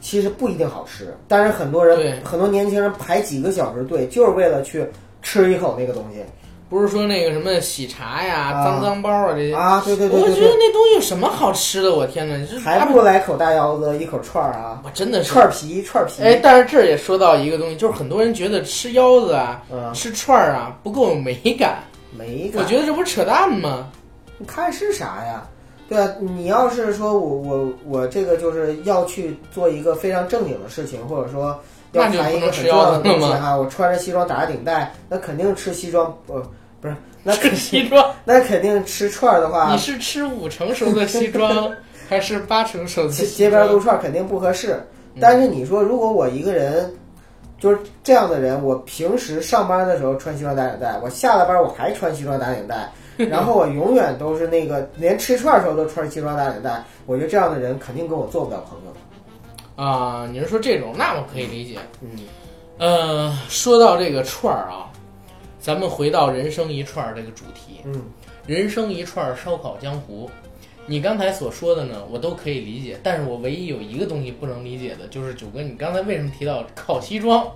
[SPEAKER 4] 其实不一定好吃，但是很多人很多年轻人排几个小时队，就是为了去吃一口那个东西
[SPEAKER 1] 不是说那个什么喜茶呀、
[SPEAKER 4] 啊
[SPEAKER 1] 脏脏包啊这些，
[SPEAKER 4] 啊！对对对
[SPEAKER 1] 我觉得那东西有什么好吃的？我天哪，这
[SPEAKER 4] 还不如来口大腰子，一口串儿啊，
[SPEAKER 1] 我真的是
[SPEAKER 4] 串儿皮串儿皮。
[SPEAKER 1] 哎，但是这儿也说到一个东西，就是很多人觉得吃腰子啊、
[SPEAKER 4] 嗯，
[SPEAKER 1] 吃串儿啊不够有美感，
[SPEAKER 4] 没
[SPEAKER 1] 我觉得这不是扯淡吗？
[SPEAKER 4] 你看是啥呀？对啊，你要是说我我我这个就是要去做一个非常正经的事情，或者说要谈一个很重要的东西哈，我穿着西装打着领带，那肯定吃西装，呃，不是，那肯
[SPEAKER 1] 吃西装，
[SPEAKER 4] 那肯定吃串儿的话
[SPEAKER 1] 你，是吃五成熟的西装，还是八成熟的
[SPEAKER 4] 街边撸？串儿肯定不合适。
[SPEAKER 1] 嗯
[SPEAKER 4] 但是你说，如果我一个人就是这样的人，我平时上班的时候穿西装打领带，我下了班我还穿西装打领带，然后我永远都是那个连吃串儿的时候都穿西装打领带，我觉得这样的人肯定跟我做不了朋友。
[SPEAKER 1] 啊，你是说这种，那我可以理解。
[SPEAKER 4] 嗯，
[SPEAKER 1] 呃，说到这个串儿啊，咱们回到人生一串儿这个主题。
[SPEAKER 4] 嗯，
[SPEAKER 1] 人生一串儿烧烤江湖，你刚才所说的呢，我都可以理解，但是我唯一有一个东西不能理解的，就是九哥，你刚才为什么提到烤西装？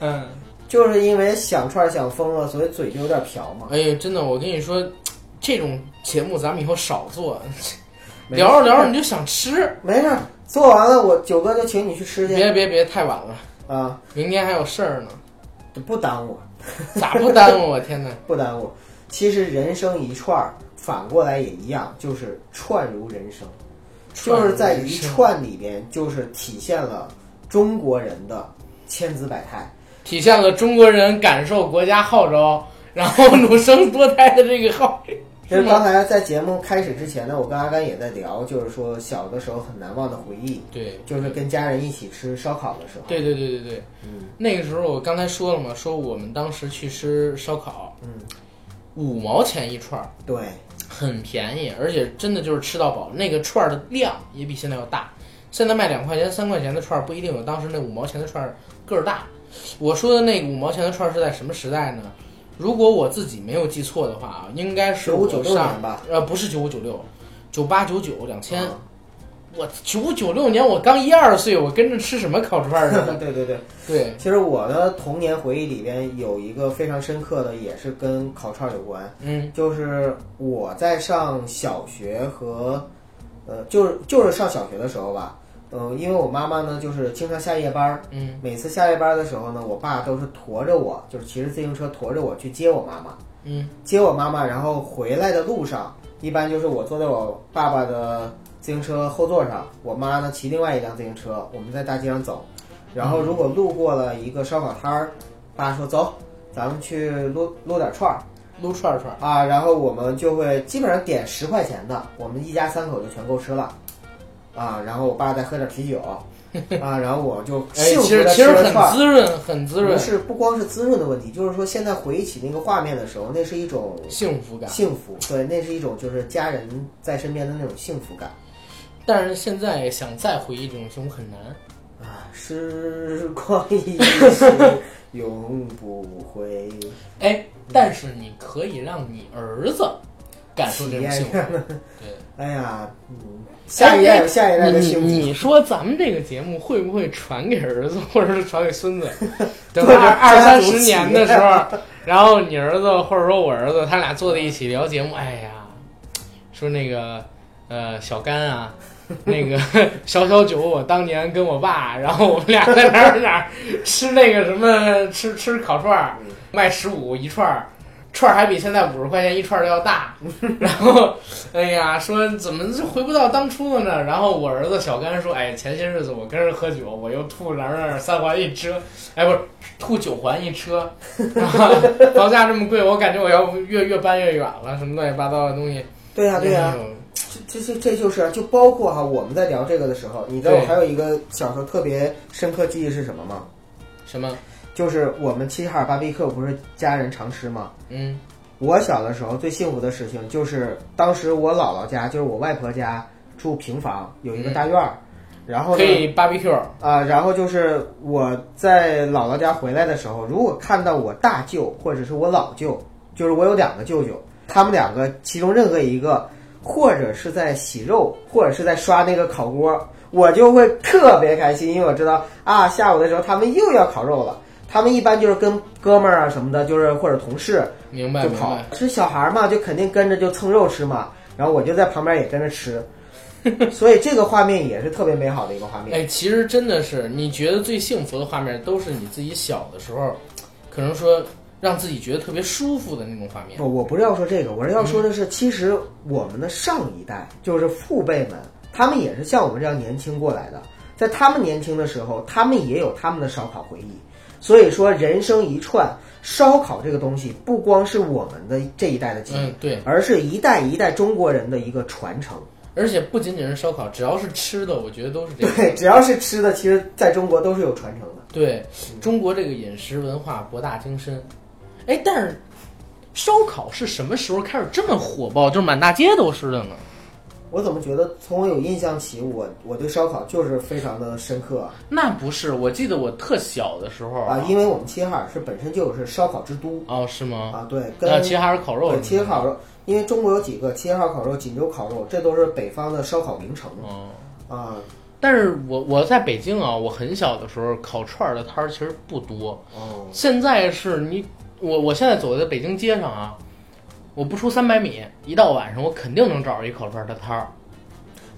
[SPEAKER 1] 嗯，
[SPEAKER 4] 就是因为想串儿想疯了，所以嘴就有点瓢嘛。
[SPEAKER 1] 哎呀，真的，我跟你说，这种节目咱们以后少做，
[SPEAKER 4] 没
[SPEAKER 1] 聊着聊着你就想吃，
[SPEAKER 4] 没事儿，做完了我九哥就请你去吃去
[SPEAKER 1] 别别别，太晚了，
[SPEAKER 4] 啊，
[SPEAKER 1] 明天还有事儿呢，
[SPEAKER 4] 不耽误，
[SPEAKER 1] 咋不耽误？我天哪！
[SPEAKER 4] 不耽误。其实人生一串儿，反过来也一样，就是串如人生。就是在一串里边，就是体现了中国人的千姿百态。
[SPEAKER 1] 体现了中国人感受国家号召，然后努生多胎的这个号。
[SPEAKER 4] 其实刚才在节目开始之前呢，我跟阿甘也在聊，就是说小的时候很难忘的回忆，
[SPEAKER 1] 对，
[SPEAKER 4] 就是跟家人一起吃烧烤的时候。
[SPEAKER 1] 对对对对对，
[SPEAKER 4] 嗯
[SPEAKER 1] 那个时候我刚才说了嘛，说我们当时去吃烧烤，
[SPEAKER 4] 嗯，
[SPEAKER 1] 五毛钱一串儿，
[SPEAKER 4] 对，
[SPEAKER 1] 很便宜，而且真的就是吃到饱。那个串儿的量也比现在要大，现在卖两块钱、三块钱的串儿不一定有当时那五毛钱的串儿个儿大。我说的那个五毛钱的串儿是在什么时代呢？如果我自己没有记错的话啊，应该是
[SPEAKER 4] 95
[SPEAKER 1] 我
[SPEAKER 4] 96
[SPEAKER 1] 上
[SPEAKER 4] 年吧，
[SPEAKER 1] 呃，不是九五九六，九八九九两千。
[SPEAKER 4] 啊
[SPEAKER 1] 我九五九六年我刚一二岁，我跟着吃什么烤串儿去了？
[SPEAKER 4] 对对对。
[SPEAKER 1] 对，
[SPEAKER 4] 其实我的童年回忆里边有一个非常深刻的，也是跟烤串有关，
[SPEAKER 1] 嗯
[SPEAKER 4] 就是我在上小学和，呃，就是就是上小学的时候吧，呃，因为我妈妈呢就是经常下夜班儿，
[SPEAKER 1] 嗯
[SPEAKER 4] 每次下夜班的时候呢，我爸都是驮着我，就是骑着自行车驮着我去接我妈妈，
[SPEAKER 1] 嗯
[SPEAKER 4] 接我妈妈，然后回来的路上，一般就是我坐在我爸爸的自行车后座上，我妈呢骑另外一辆自行车，我们在大街上走。然后如果路过了一个烧烤摊儿，爸说走，咱们去撸撸点串儿
[SPEAKER 1] 撸串儿串儿。
[SPEAKER 4] 啊，然后我们就会基本上点十块钱的，我们一家三口就全够吃了。啊，然后我爸再喝点啤酒，啊，然后我就
[SPEAKER 1] 哎，
[SPEAKER 4] 幸福的
[SPEAKER 1] 其实其实很。滋润，很滋润
[SPEAKER 4] 不，是，不光是滋润的问题，就是说现在回忆起那个画面的时候，那是一种
[SPEAKER 1] 幸福感。
[SPEAKER 4] 幸福，对，那是一种就是家人在身边的那种幸福感
[SPEAKER 1] 但是现在想再回忆这种幸福很难。
[SPEAKER 4] 啊！时光一逝永不回，
[SPEAKER 1] 哎，但是你可以让你儿子感受这种 幸福。对，
[SPEAKER 4] 哎呀，嗯，下一代有下一代的
[SPEAKER 1] 你
[SPEAKER 4] 幸福。
[SPEAKER 1] 你你说咱们这个节目会不会传给儿子，或者是传给孙子？等
[SPEAKER 4] 做
[SPEAKER 1] 二
[SPEAKER 4] 成
[SPEAKER 1] 二三十年的时候，然后你儿子或者说我儿子，他俩坐在一起聊节目，哎呀，说那个呃小甘啊。那个 小小九，我当年跟我爸，然后我们俩在哪儿哪儿吃那个什么吃吃烤串儿，卖十五一串儿，串儿还比现在五十块钱一串儿的要大。然后，哎呀，说怎么就回不到当初了呢？然后我儿子小甘说：“哎，前些日子我跟人喝酒，我又吐哪儿哪儿三环一车，哎，不是吐九环一车，啊房价这么贵，我感觉我要越越搬越远了，什么乱七八糟的东西。”
[SPEAKER 4] 对呀、对呀、
[SPEAKER 1] 哎呦
[SPEAKER 4] 这这这就是就包括哈，我们在聊这个的时候，你知道我还有一个小时候特别深刻记忆是什么吗？
[SPEAKER 1] 什么？
[SPEAKER 4] 就是我们齐齐哈尔巴比 Q 不是家人常吃吗？
[SPEAKER 1] 嗯
[SPEAKER 4] 我小的时候最幸福的事情就是，当时我姥姥家，就是我外婆家住平房，有一个大院儿，然后呢，
[SPEAKER 1] 可以 barbecue。
[SPEAKER 4] 啊、然后就是我在姥姥家回来的时候，如果看到我大舅或者是我老舅，就是我有两个舅舅，他们两个其中任何一个，或者是在洗肉，或者是在刷那个烤锅，我就会特别开心，因为我知道啊，下午的时候他们又要烤肉了。他们一般就是跟哥们儿啊什么的，就是或者同事
[SPEAKER 1] 明白
[SPEAKER 4] 就跑。是小孩儿嘛，就肯定跟着就蹭肉吃嘛，然后我就在旁边也跟着吃，所以这个画面也是特别美好的一个画面。
[SPEAKER 1] 哎，其实真的是，你觉得最幸福的画面，都是你自己小的时候，可能说让自己觉得特别舒服的那种画面。
[SPEAKER 4] 不，我不是要说这个，我是要说的是，其实我们的上一代，就是父辈们，他们也是像我们这样年轻过来的，在他们年轻的时候，他们也有他们的烧烤回忆。所以说，人生一串，烧烤这个东西不光是我们的这一代的记忆，
[SPEAKER 1] 嗯，对，
[SPEAKER 4] 而是一代一代中国人的一个传承。
[SPEAKER 1] 而且不仅仅是烧烤，只要是吃的，我觉得都是这样。
[SPEAKER 4] 对，只要是吃的，其实在中国都是有传承的。
[SPEAKER 1] 对中国这个饮食文化博大精深。哎，但是烧烤是什么时候开始这么火爆，就是满大街都是的呢？
[SPEAKER 4] 我怎么觉得从我有印象起，我我对烧烤就是非常的深刻啊！
[SPEAKER 1] 那不是，我记得我特小的时候
[SPEAKER 4] 啊因为我们齐齐哈尔是本身就是烧烤之都
[SPEAKER 1] 哦，是吗？
[SPEAKER 4] 啊，对，跟
[SPEAKER 1] 齐齐哈尔烤肉
[SPEAKER 4] 对，齐齐哈尔肉，因为中国有几个齐齐哈尔烤肉、锦州烤肉，这都是北方的烧烤名城
[SPEAKER 1] 哦。
[SPEAKER 4] 啊。
[SPEAKER 1] 但是我我在北京啊，我很小的时候烤串儿的摊儿其实不多。
[SPEAKER 4] 哦，
[SPEAKER 1] 现在是你我我现在走在北京街上啊，我不出三百米，一到晚上我肯定能找着一烤串儿的摊儿。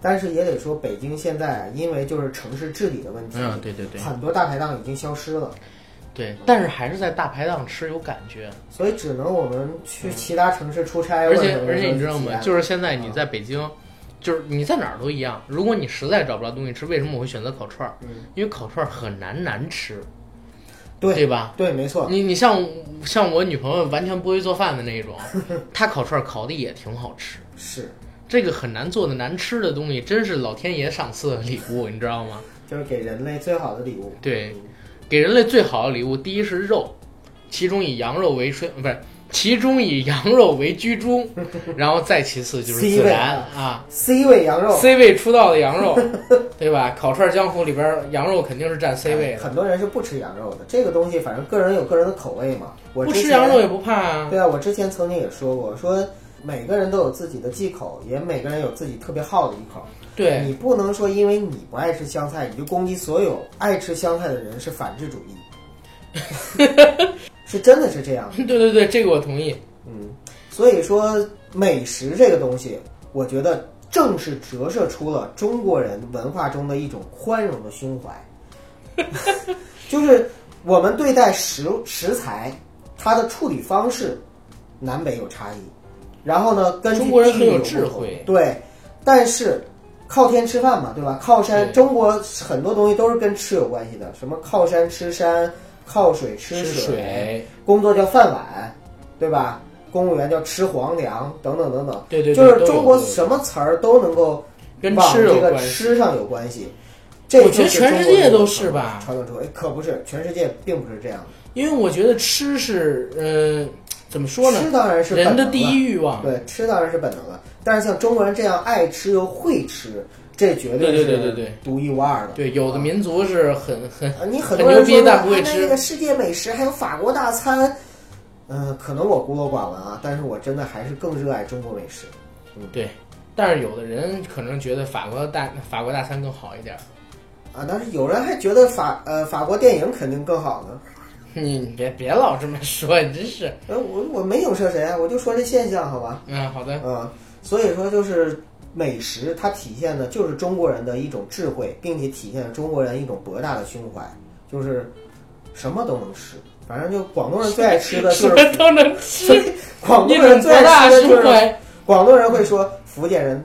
[SPEAKER 4] 但是也得说，北京现在啊因为就是城市治理的问题，
[SPEAKER 1] 嗯，对对对
[SPEAKER 4] 很多大排档已经消失了，
[SPEAKER 1] 对，但是还是在大排档吃有感觉。
[SPEAKER 4] 所以只能我们去其他城市出差，
[SPEAKER 1] 而且而且你知道吗？就是现在你在北京，就是你在哪儿都一样。如果你实在找不着东西吃，为什么我会选择烤串儿？
[SPEAKER 4] 嗯
[SPEAKER 1] 因为烤串儿很难难吃，
[SPEAKER 4] 对
[SPEAKER 1] 对吧？
[SPEAKER 4] 对，没错，
[SPEAKER 1] 你你像像我女朋友完全不会做饭的那种，她烤串儿烤的也挺好吃。
[SPEAKER 4] 是
[SPEAKER 1] 这个很难做的难吃的东西，真是老天爷赏赐的礼物，你知道吗？
[SPEAKER 4] 就是给人类最好的礼物。
[SPEAKER 1] 对，给人类最好的礼物，第一是肉，其中以羊肉为顺，不是，其中以羊肉为居中，然后再其次就是
[SPEAKER 4] C 位
[SPEAKER 1] 孜然啊
[SPEAKER 4] C 位羊肉
[SPEAKER 1] ，，C 位出道的羊肉，对吧？烤串江湖里边羊肉肯定是占 C 位的，
[SPEAKER 4] 很多人是不吃羊肉的，这个东西反正个人有个人的口味嘛。我
[SPEAKER 1] 不吃羊肉也不怕啊。
[SPEAKER 4] 对啊，我之前曾经也说过，说每个人都有自己的忌口，也每个人有自己特别好的一口。
[SPEAKER 1] 对
[SPEAKER 4] 你不能说因为你不爱吃香菜，你就攻击所有爱吃香菜的人是反智主义，是真的是这样。
[SPEAKER 1] 对对对，这个我同意。
[SPEAKER 4] 嗯，所以说美食这个东西，我觉得正是折射出了中国人文化中的一种宽容的胸怀，就是我们对待食食材，它的处理方式南北有差异，然后呢，根据
[SPEAKER 1] 中国人很有智慧
[SPEAKER 4] 对，但是。靠天吃饭嘛，对吧？靠山，中国很多东西都是跟吃有关系的，什么靠山吃山，靠水吃
[SPEAKER 1] 吃水，
[SPEAKER 4] 工作叫饭碗，对吧？公务员叫吃皇粮，等等等等。
[SPEAKER 1] 对对对
[SPEAKER 4] 就是中国什么词儿都能够
[SPEAKER 1] 跟
[SPEAKER 4] 吃这个
[SPEAKER 1] 吃
[SPEAKER 4] 上有关系。这
[SPEAKER 1] 我觉得全世界都是吧
[SPEAKER 4] 传统出哎，可不是，全世界并不是这样的。
[SPEAKER 1] 因为我觉得吃是，呃，怎么说呢？
[SPEAKER 4] 吃当然是
[SPEAKER 1] 人的
[SPEAKER 4] 本能了
[SPEAKER 1] 第一欲望。
[SPEAKER 4] 对，吃当然是本能了。但是像中国人这样爱吃又会吃，这绝
[SPEAKER 1] 对对
[SPEAKER 4] 是
[SPEAKER 1] 对对对
[SPEAKER 4] 独一无二的。
[SPEAKER 1] 对，有的民族是很很
[SPEAKER 4] 啊，你很
[SPEAKER 1] 很
[SPEAKER 4] 多人说
[SPEAKER 1] 牛逼但不会
[SPEAKER 4] 啊
[SPEAKER 1] 吃
[SPEAKER 4] 那个世界美食还有法国大餐，嗯、可能我孤陋寡闻啊，但是我真的还是更热爱中国美食。
[SPEAKER 1] 嗯对，但是有的人可能觉得法国大法国大餐更好一点儿。
[SPEAKER 4] 啊，但是有人还觉得法呃法国电影肯定更好呢。
[SPEAKER 1] 你你别别老这么说，你真是。
[SPEAKER 4] 呃，我我没影射谁啊，我就说这现象，好吧？
[SPEAKER 1] 嗯，好的。
[SPEAKER 4] 嗯，所以说就是美食，它体现的就是中国人的一种智慧，并且体现了中国人一种博大的胸怀，就是什么都能吃。反正就广东人最爱吃的
[SPEAKER 1] 什么
[SPEAKER 4] 就是
[SPEAKER 1] 都能吃，
[SPEAKER 4] 广东人最爱
[SPEAKER 1] 大
[SPEAKER 4] 吃的就是。广东人会说福建人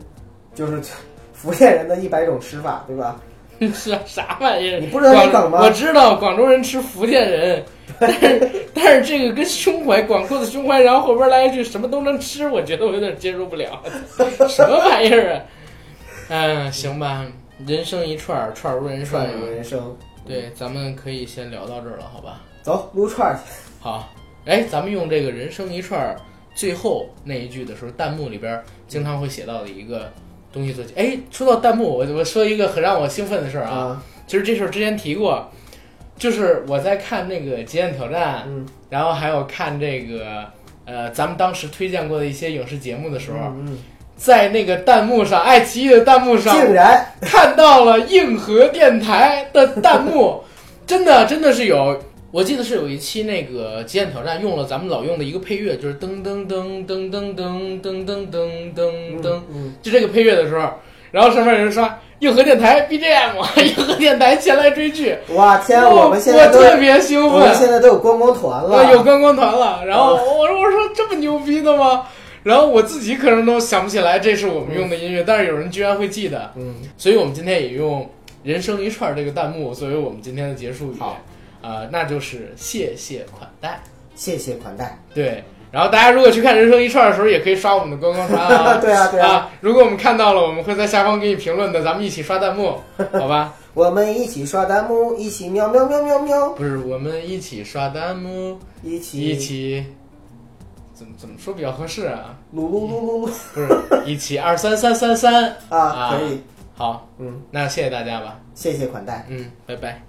[SPEAKER 4] 就是 福建人的一百种吃法，对吧？
[SPEAKER 1] 是啊啥玩意儿？
[SPEAKER 4] 你不知道这梗吗
[SPEAKER 1] 我知道广州人吃福建人，但 是但是这个跟胸怀广阔的胸怀，然后后边来一句什么都能吃，我觉得我有点接受不了，什么玩意儿啊？嗯，行吧，人生一串儿，串儿如人生对，咱们可以先聊到这儿了，好吧？
[SPEAKER 4] 走撸串儿去。
[SPEAKER 1] 好，哎，咱们用这个人生一串儿最后那一句的时候，弹幕里边经常会写到的一个东西做起。哎，说到弹幕，我我说一个很让我兴奋的事儿啊，
[SPEAKER 4] 啊，
[SPEAKER 1] 其实这事儿之前提过，就是我在看那个《极限挑战》，
[SPEAKER 4] 嗯，
[SPEAKER 1] 然后还有看这个呃咱们当时推荐过的一些影视节目的时候，
[SPEAKER 4] 嗯，
[SPEAKER 1] 在那个弹幕上，爱奇艺的弹幕上，
[SPEAKER 4] 竟然。
[SPEAKER 1] 看到了硬核电台的弹幕，真的真的是有。我记得是有一期那个《极限挑战》用了咱们老用的一个配乐，就是噔噔噔噔噔噔噔噔噔噔就这个配乐的时候，然后上面有人刷硬核电台 BGM，硬核电台前来追剧，
[SPEAKER 4] 哇天，
[SPEAKER 1] 我
[SPEAKER 4] 我们现在都
[SPEAKER 1] 我特别兴
[SPEAKER 4] 我们
[SPEAKER 1] 奋，
[SPEAKER 4] 现在都有观光团了，
[SPEAKER 1] 我有观光团了。然后
[SPEAKER 4] 啊
[SPEAKER 1] 我说我说这么牛逼的吗？然后我自己可能都想不起来这是我们用的音乐，但是有人居然会记得。
[SPEAKER 4] 嗯，
[SPEAKER 1] 所以我们今天也用“人生一串”这个弹幕作为我们今天的结束语，
[SPEAKER 4] 好
[SPEAKER 1] 啊、那就是谢谢款待。
[SPEAKER 4] 谢谢款待。
[SPEAKER 1] 对，然后大家如果去看《人生一串》的时候，也可以刷我们的观光团啊。
[SPEAKER 4] 对啊对啊
[SPEAKER 1] 啊！如果我们看到了，我们会在下方给你评论的，咱们一起刷弹幕，好吧？
[SPEAKER 4] 我们一起刷弹幕，一起喵喵喵喵喵，
[SPEAKER 1] 不是，我们一起刷弹幕，
[SPEAKER 4] 一起
[SPEAKER 1] 一起，怎么怎么说比较合适啊？
[SPEAKER 4] 噜噜噜噜噜
[SPEAKER 1] 不是，一起 二三三三三
[SPEAKER 4] 啊，可以，
[SPEAKER 1] 好，
[SPEAKER 4] 嗯，
[SPEAKER 1] 那谢谢大家吧，
[SPEAKER 4] 谢谢款待。
[SPEAKER 1] 嗯，拜拜。